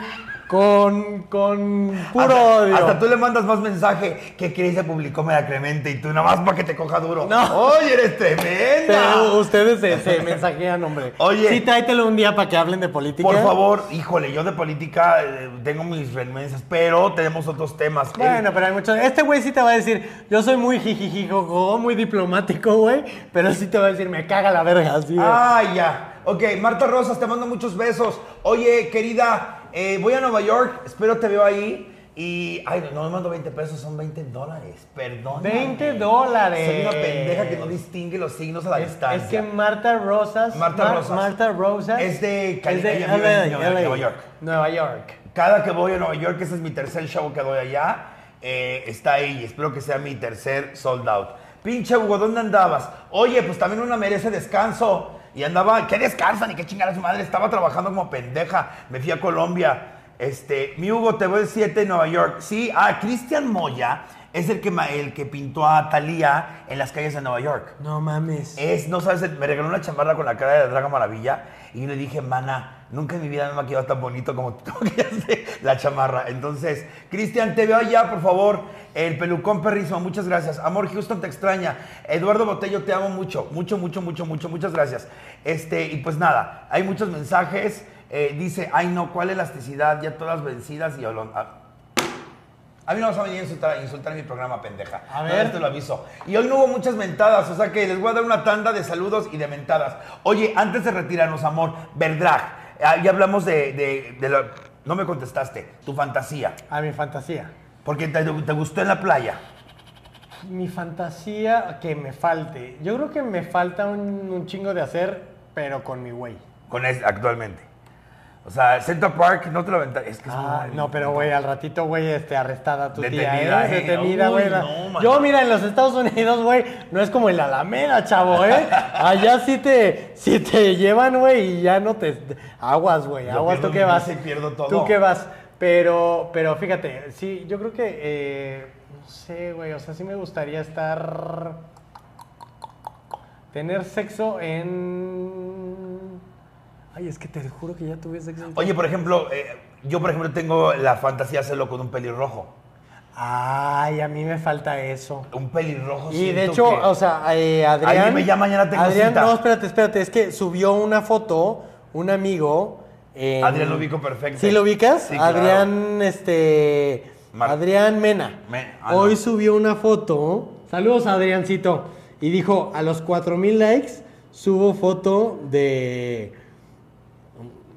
con, con puro hasta, odio. hasta tú le mandas más mensaje que Cris se publicó Media Clemente y tú nada más para que te coja duro. No. Oye, eres tremenda. Pero ustedes se, se mensajean, hombre. Oye. Sí, tráetelo un día para que hablen de política. Por favor, híjole, yo de política eh, tengo mis renuencias, pero tenemos otros temas. Bueno, Eh, pero hay muchos. Este güey sí te va a decir, yo soy muy jijijijojo, muy diplomático, güey. Pero sí te va a decir, me caga la verga. Así Ah, ya. Ok, Marta Rosas, te mando muchos besos. Oye, querida, eh, voy a Nueva York, espero te veo ahí. Y, ay, no me mando 20 pesos, son 20 dólares. Perdón. 20 dólares. Soy una pendeja que no distingue los signos a la Es, distancia. es que Marta Rosas. Marta Mar- Rosas. Marta Rosas. Es de Cali- es de en Nueva- LA. Nueva York. Nueva York. Cada que voy a Nueva York, ese es mi tercer show que doy allá, eh, está ahí. Espero que sea mi tercer sold out. Pinche Hugo, ¿dónde andabas? Oye, pues también una merece descanso. Y andaba, ¿qué descansa? Ni qué chingada su madre. Estaba trabajando como pendeja. Me fui a Colombia. Este, mi Hugo, te voy el 7 en Nueva York. Sí, ah, Cristian Moya es el que, el que pintó a Thalía en las calles de Nueva York. No mames. Es, no sabes, me regaló una chamarra con la cara de Draga Maravilla y yo le dije, mana, nunca en mi vida me he maquillado tan bonito como tú maquillaste la chamarra. Entonces, Cristian, te veo allá, por favor. El pelucón perrísimo, muchas gracias. Amor, Houston te extraña. Eduardo Botello, te amo mucho, mucho, mucho, mucho, mucho, muchas gracias. Este, y pues nada, hay muchos mensajes. Eh, dice, ay no, ¿cuál elasticidad? Ya todas vencidas y olon- ah, a mí no vas a venir a insultar, a insultar en mi programa, pendeja. A No, ver. te lo aviso. Y hoy no hubo muchas mentadas, o sea que les voy a dar una tanda de saludos y de mentadas. Oye, antes de retirarnos, amor, Verdrag, ah, ya hablamos de, de- de lo- No me contestaste, tu fantasía. A mi fantasía. Porque te, te gustó en la playa. Mi fantasía que me falte. Yo creo que me falta un, un chingo de hacer, pero con mi güey. Con es, actualmente. O sea, Central Park no te lo aventarías. Es que es Ah, muy- no, pero güey, al ratito, güey, este, arrestada tu Detenida, tía, ¿eh? ¿eh? Detenida, güey. no. Yo, mira, en los Estados Unidos, güey, no es como en la Alameda, chavo, ¿eh? Allá sí te, sí te llevan, güey, y ya no te... Aguas, güey, aguas, ¿tú qué vas? y pierdo todo. ¿Tú qué vas? Pero, pero fíjate, sí, yo creo que, eh, no sé, güey, o sea, sí me gustaría estar... Tener sexo en... Ay, es que te juro que ya tuve sexo. Oye, por ejemplo, eh, Yo, por ejemplo, tengo la fantasía de hacerlo con un pelirrojo. Ay, a mí me falta eso. Un pelirrojo. Y de hecho, que- o sea, eh, Adrián. Ay, dime, ya mañana tengo Adrián, cita. no, espérate, espérate. Es que subió una foto, un amigo. Adrián lo ubico perfecto. ¿Sí lo ubicas? Sí, claro. Adrián, este. Mar- Adrián Mena. Me- ah, Hoy no. subió una foto. Saludos, Adriancito. Y dijo: a los 4000 likes, subo foto de.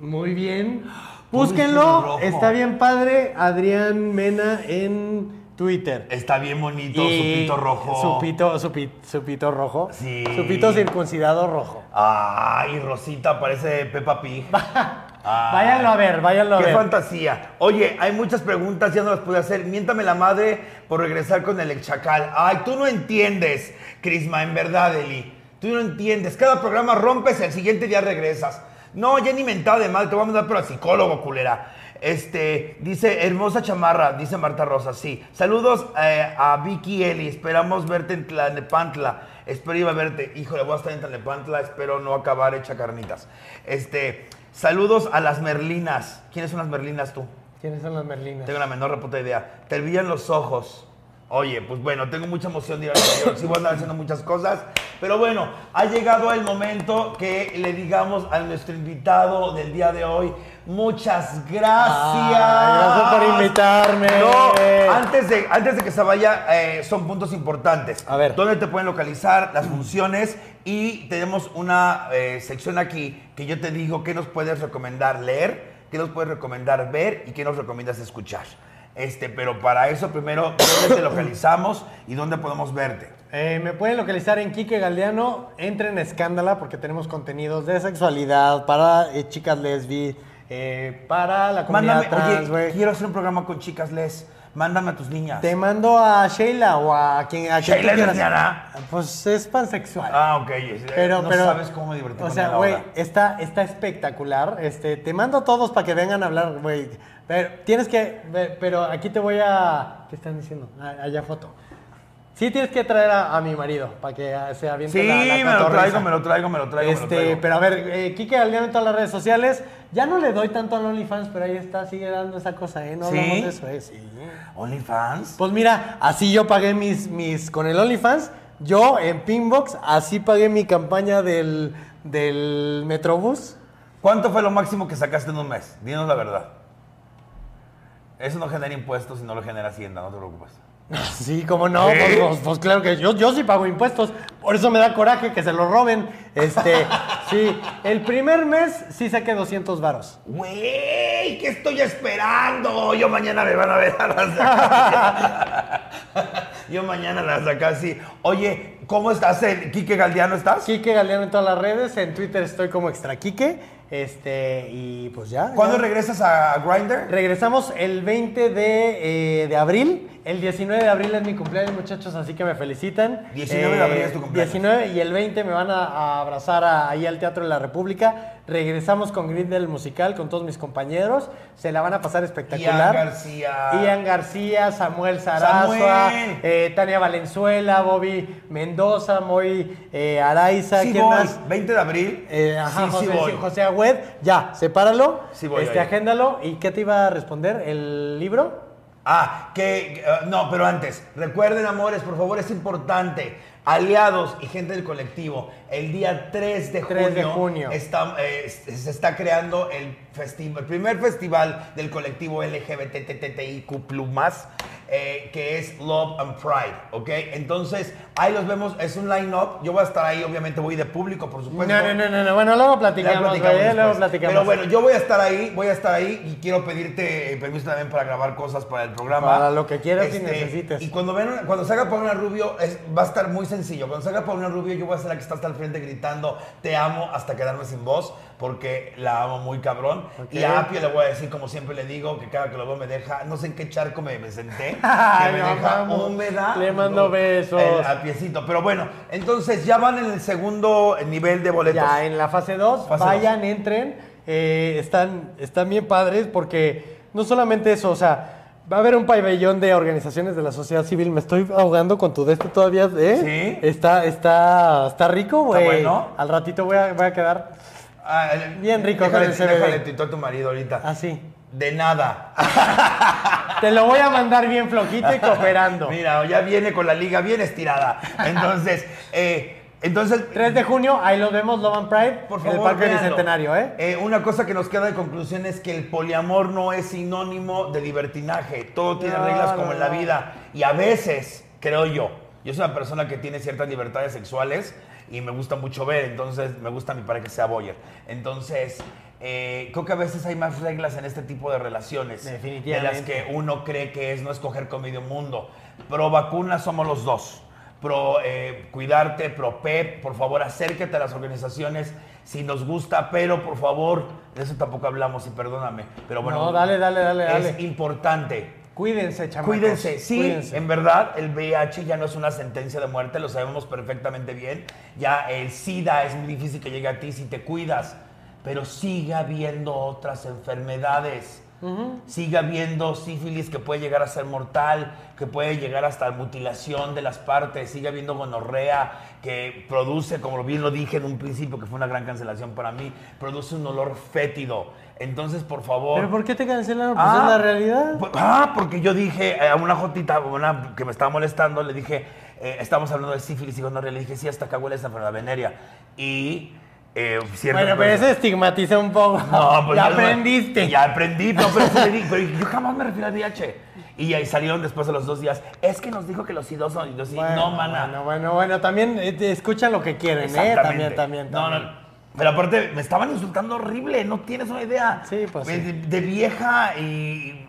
Muy bien. Búsquenlo. Está bien padre. Adrián Mena en Twitter. Está bien bonito, Y su pito rojo. Su pito, su pi- su pito rojo. Sí. Su pito circuncidado rojo. Ay, Rosita, parece Peppa Pig. Váyanlo a ver, váyanlo a Qué ver. fantasía. Oye, hay muchas preguntas, ya no las pude hacer. Miéntame la madre por regresar con el ex chacal. Ay, tú no entiendes, Crisma, en verdad, Eli. Tú no entiendes. Cada programa rompes, el siguiente día regresas. No, ya ni mentada de madre, te voy a mandar pero al psicólogo, culera. Este, dice, hermosa chamarra, dice Marta Rosa, sí. Saludos eh, a Vicky Eli, esperamos verte en Tlalnepantla. Espero iba a verte. Híjole, voy a estar en Tlalnepantla, espero no acabar hecha carnitas. Este, saludos a las merlinas. ¿Quiénes son las merlinas tú? ¿Quiénes son las merlinas? Tengo la menor reputa idea. Te brillan los ojos. Oye, pues bueno, tengo mucha emoción de ir a Nueva York. Sí voy a andar haciendo muchas cosas. Pero bueno, ha llegado el momento que le digamos a nuestro invitado del día de hoy. Muchas gracias. Ay, gracias por invitarme. No, antes de, antes de que se vaya, eh, son puntos importantes. A ver. ¿Dónde te pueden localizar? Las funciones. Y tenemos una eh, sección aquí que yo te digo qué nos puedes recomendar leer, qué nos puedes recomendar ver y qué nos recomiendas escuchar. Este, pero para eso primero, ¿dónde te localizamos y dónde podemos verte? Eh, me pueden localizar en Quique Galdeano. Entren a Escándala porque tenemos contenidos de sexualidad para eh, chicas lesbi, eh, para la comunidad Mándame, trans, oye, quiero hacer un programa con chicas les. Mándame a tus niñas. Te mando a Sheila o a quien a quien ¿Sheila es? Pues es pansexual. Ah, ok. Pero, no pero, sabes cómo divertirme O sea, güey, está, está espectacular. Este, te mando a todos para que vengan a hablar, güey. Pero tienes que, pero aquí te voy a, ¿qué están diciendo? Ah, Allá foto. Sí tienes que traer a, a mi marido para que se aviente Sí, la, la me lo traigo, me lo traigo, me lo traigo, me lo Este, traigo. pero a ver, eh, Kike Galdeano en todas las redes sociales. Ya no le doy tanto al OnlyFans, pero ahí está, sigue dando esa cosa, ¿eh? No ¿Sí? hablamos de eso, ¿eh? Sí. ¿OnlyFans? Pues mira, así yo pagué mis, mis con el OnlyFans. Yo en Pinbox, así pagué mi campaña del, del Metrobús. ¿Cuánto fue lo máximo que sacaste en un mes? Dinos la verdad. Eso no genera impuestos y no lo genera Hacienda, no te preocupes. Sí, cómo no, pues, pues- pues claro que yo, yo sí pago impuestos, por eso me da coraje que se lo roben. Este, sí, el primer mes sí saqué 200 varos. Güey, ¿qué estoy esperando? Yo mañana me van a ver a las Yo mañana las acá así. Oye, ¿cómo estás? ¿En Quique Galdiano estás? Kike Galeano en todas las redes, en Twitter estoy como Extra Kike, este, y pues ya. ¿Cuándo ya. regresas a Grindr? Regresamos el 20 de, eh, de abril. El 19 de abril es mi cumpleaños, muchachos, así que me felicitan. 19 de abril es tu cumpleaños. 19 y el 20 me van a, a abrazar a- ahí al Teatro de la República. Regresamos con Grid del Musical, con todos mis compañeros. Se la van a pasar espectacular. Ian García. Ian García, Samuel Sarasua, Samuel. eh, Tania Valenzuela, Bobby Mendoza, Moy eh, Araiza. Sí ¿quién voy. más? 20 de abril. Eh, ajá, sí, José, sí voy. José Agüed, ya, sepáralo, Sí voy este, agéndalo. ¿Y qué te iba a responder? ¿El libro? Ah, que, que, uh, no, pero antes, recuerden amores, por favor, es importante, aliados y gente del colectivo, el día 3 de 3 junio, de junio. está, eh, se está creando el, el primer festival del colectivo LGBTTIQ+, eh, que es Love and Pride, ¿ok? Entonces, ahí los vemos, es un line-up, yo voy a estar ahí, obviamente voy de público, por supuesto. no, no, no, no, bueno, luego platicamos, luego después. platicamos. Pero bueno, yo voy a estar ahí, voy a estar ahí y quiero pedirte eh, permiso también para grabar cosas para el programa. Este, Para lo que quieras y necesites. Y cuando, ven, cuando salga Paulina Rubio, es- va a estar muy sencillo. Cuando salga Paulina Rubio, yo voy a ser la que está hasta el frente gritando, te amo hasta quedarme sin voz, porque la amo muy cabrón. Ok. Y a Apio le voy a decir, como siempre le digo, que cada que lo veo me deja, no sé en qué charco me, me senté, que me deja húmeda. Le mando besos. El apiecito. Pero bueno, entonces ya van en el segundo nivel de boletos. Ya en la fase 2, Fase vayan, entren. eh, están, están bien padres porque no solamente eso, o sea, va a haber un pabellón de organizaciones de la sociedad civil. Me estoy ahogando con tu de este todavía, ¿eh? Sí. Está, está, está rico, güey. bueno. Al ratito voy a, voy a quedar Ah, el- Bien rico con déjale, el CBD. déjale tito a tu marido ahorita. así. De nada. Te lo voy a mandar bien flojito y cooperando. Mira, ya viene con la liga bien estirada. Entonces, eh, entonces 3 de junio, ahí los vemos, Love and Pride, Por en favor, el Parque véanlo. Bicentenario, ¿eh? Eh, una cosa que nos queda de conclusión es que el poliamor no es sinónimo de libertinaje. Todo tiene No, reglas no, como en la vida. Y a veces, creo yo, yo soy una persona que tiene ciertas libertades sexuales y me gusta mucho ver, entonces me gusta mi pareja que sea boyer. Entonces, eh, creo que a veces hay más reglas en este tipo de relaciones. Definitivamente. De las que uno cree que es no escoger con medio mundo. Pro vacuna somos los dos. Pro eh, cuidarte, pro PEP, por favor acércate a las organizaciones si nos gusta, pero por favor, de eso tampoco hablamos y perdóname. Pero bueno, No, dale, dale, dale, es dale. importante. Cuídense, chamacos. Cuídense, sí, Cuídense. en verdad el VIH ya no es una sentencia de muerte, lo sabemos perfectamente bien. Ya el SIDA es muy difícil que llegue a ti si te cuidas, pero sigue habiendo otras enfermedades. Sigue habiendo sífilis que puede llegar a ser mortal, que puede llegar hasta mutilación de las partes, sigue habiendo gonorrea que produce, como bien lo dije en un principio, que fue una gran cancelación para mí, produce un olor fétido. Entonces, por favor... ¿Pero por qué te cancelaron? Pues es la realidad. Ah, porque yo dije eh, a una jotita, una que me estaba molestando, le dije, eh, estamos hablando de sífilis y gonorrea, le dije, sí, hasta acá huele esa enfermedad venérea. Y eh, Bueno, pero ese estigmatiza un poco. No, pues ya aprendiste. Ya aprendí, no, pero, eso pero yo jamás me refiero al VIH. Y ahí salieron después de los dos días, es que nos dijo que los idosos, y yo sí, Bueno, no, mana. Bueno, bueno, bueno, también eh, escuchan lo que quieren, ¿eh? También, también, No, no. Pero aparte, me estaban insultando horrible, no tienes una idea. Sí, pues De, sí. de vieja y,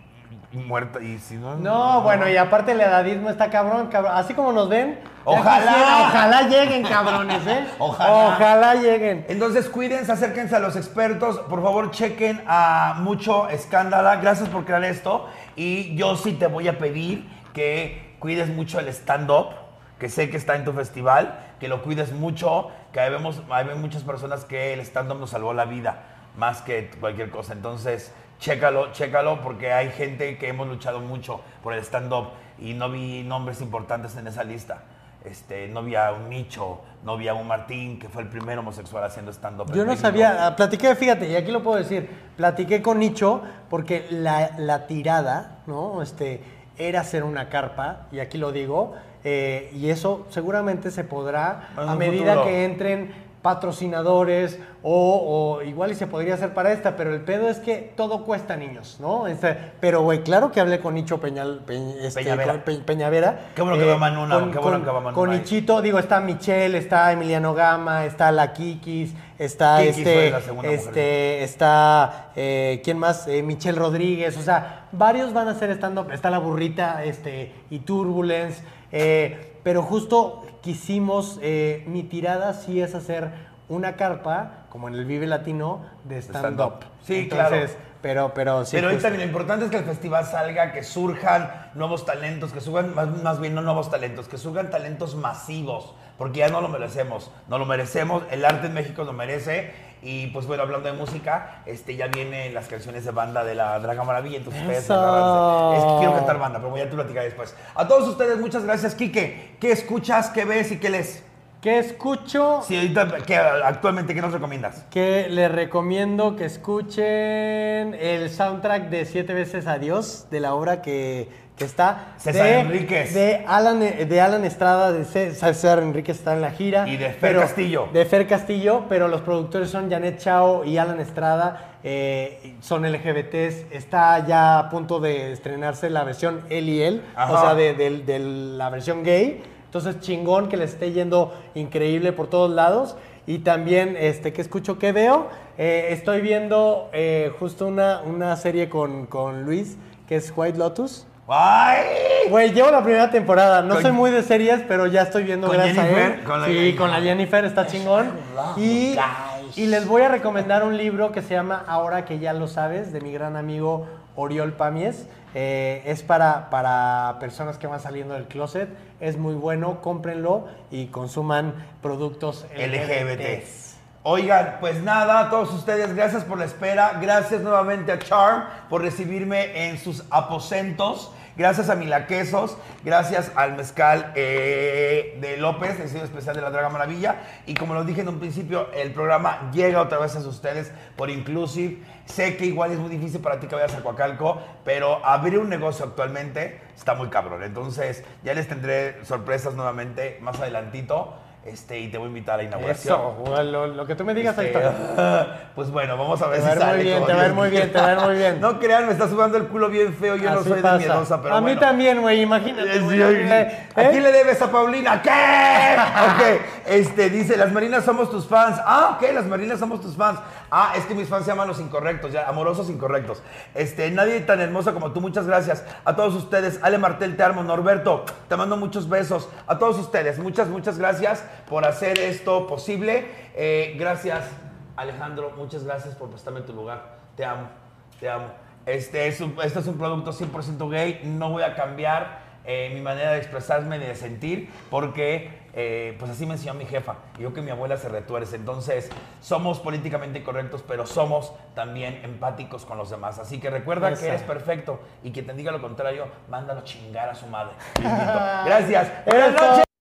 y muerta. Y si no, No, bueno, y aparte el edadismo está cabrón, cabrón. Así como nos ven. Ojalá. quisiera- ojalá lleguen, cabrones, ¿eh? Ojalá. Ojalá lleguen. Entonces, cuídense, acérquense a los expertos. Por favor, chequen a Mucho Escándala. Gracias por crear esto. Y yo sí te voy a pedir que cuides mucho el stand-up, que sé que está en tu festival, que lo cuides mucho, que hay, vemos- hay muchas personas que el stand-up nos salvó la vida, más que cualquier cosa. Entonces, chécalo, chécalo, porque hay gente que hemos luchado mucho por el stand-up y no vi nombres importantes en esa lista. Este, no vi a un Nicho, no vi a un Martín, que fue el primer homosexual haciendo stand-up. Yo no México. sabía, ah, platiqué, fíjate, y aquí lo puedo decir, platiqué con Nicho porque la, la tirada, ¿no? Este, era hacer una carpa, y aquí lo digo, eh, y eso seguramente se podrá En a medida futuro. que entren patrocinadores o, o igual y se podría hacer para esta, pero el pedo es que todo cuesta niños, ¿no? Este, pero güey, claro que hablé con Nicho Peñal, Peñ- este, Peñavera. con Pe- Peñavera. Qué bueno que va Manuna, con- qué bueno con- que va Manuna Con. Nichito, digo, está Michelle, está Emiliano Gama, está la Kikis, está Kikis este, mujer. este, está, eh, ¿quién más? Eh, Michelle Rodríguez, o sea, varios van a hacer stand-up, está la burrita, este, y Turbulence, eh, pero justo quisimos, eh, mi tirada sí es hacer una carpa, como en el Vive Latino, de stand-up. Sí, Entonces, claro. Pero, pero sí. Pero ahorita lo importante es que el festival salga, que surjan nuevos talentos, que surjan, más, más bien no nuevos talentos, que surjan talentos masivos, porque ya no lo merecemos, no lo merecemos, el arte en México lo merece, y pues bueno, hablando de música, este, ya vienen las canciones de banda de la Draga Maravilla, entonces ustedes agárrense. Es que quiero cantar banda, pero voy a te platicar después. A todos ustedes, muchas gracias, Quique. ¿Qué escuchas, qué ves y qué lees? ¿Qué escucho? Sí, ahorita, ¿qué, actualmente, ¿qué nos recomiendas? Que les recomiendo que escuchen el soundtrack de Siete veces Adiós, de la obra que, que está. César de, Enríquez. De Alan, de Alan Estrada, de Cé- César Enríquez está en la gira. Y de Fer Castillo. De Fer Castillo, pero los productores son Janet Chao y Alan Estrada. eh, son LGBTs. Está ya a punto de estrenarse la versión él y él, Ajá. o sea, de, de- de la versión gay. Entonces, chingón que les esté yendo increíble por todos lados. Y también, este, ¿qué escucho? ¿Qué veo? Eh, estoy viendo eh, justo una, una serie con, con Luis, que es White Lotus. ¡Ay! Güey, llevo la primera temporada. No Con- soy muy de series, pero ya estoy viendo ¿Con gracias a Jennifer? él. Con la- sí, con la Jennifer, está chingón. Y, y les voy a recomendar un libro que se llama Ahora que ya lo sabes, de mi gran amigo Oriol Pamies. Eh, es para, para personas que van saliendo del closet. Es muy bueno, cómprenlo y consuman productos LGBT. Oigan, pues nada, a todos ustedes, gracias por la espera. Gracias nuevamente a Charm por recibirme en sus aposentos. Gracias a Mila Quesos, gracias al mezcal eh, de López, el sello especial de la Draga Maravilla. Y como lo dije en un principio, el programa llega otra vez a ustedes por Inclusive. Sé que igual es muy difícil para ti que vayas a Coacalco, pero abrir un negocio actualmente está muy cabrón. Entonces, ya les tendré sorpresas nuevamente más adelantito. Este, y te voy a invitar a la inauguración. Eso, lo, lo que tú me digas ahí Este, está. pues bueno, vamos a ver Te si a ir muy sale. bien, te va a Dios muy bien, te va a ir muy bien. No crean, me está sudando el culo bien feo. Yo no soy de miedosa, pero A mí también, güey, imagínate. ¿Eh? ¿A quién le debes a Paulina? ¿Qué? Ok, este, dice, las Marinas somos tus fans. Ah, ok, las Marinas somos tus fans. Ah, es que mis fans se llaman los incorrectos, ya, amorosos incorrectos. Este, nadie tan hermosa como tú, muchas gracias. A todos ustedes, Ale Martel, te amo. Norberto, te mando muchos besos. A todos ustedes, muchas, muchas gracias por hacer esto posible. Eh, gracias, Alejandro, muchas gracias por prestarme tu lugar. Te amo, te amo. Este es un, este es un producto 100% gay, no voy a cambiar eh, mi manera de expresarme ni de sentir, porque eh, pues así me enseñó mi jefa. Y yo que mi abuela se retuerce. Entonces, somos políticamente incorrectos, pero somos también empáticos con los demás. Así que recuerda Esa. que eres perfecto y quien te diga lo contrario, mándalo chingar a su madre. Gracias. Buenas noches.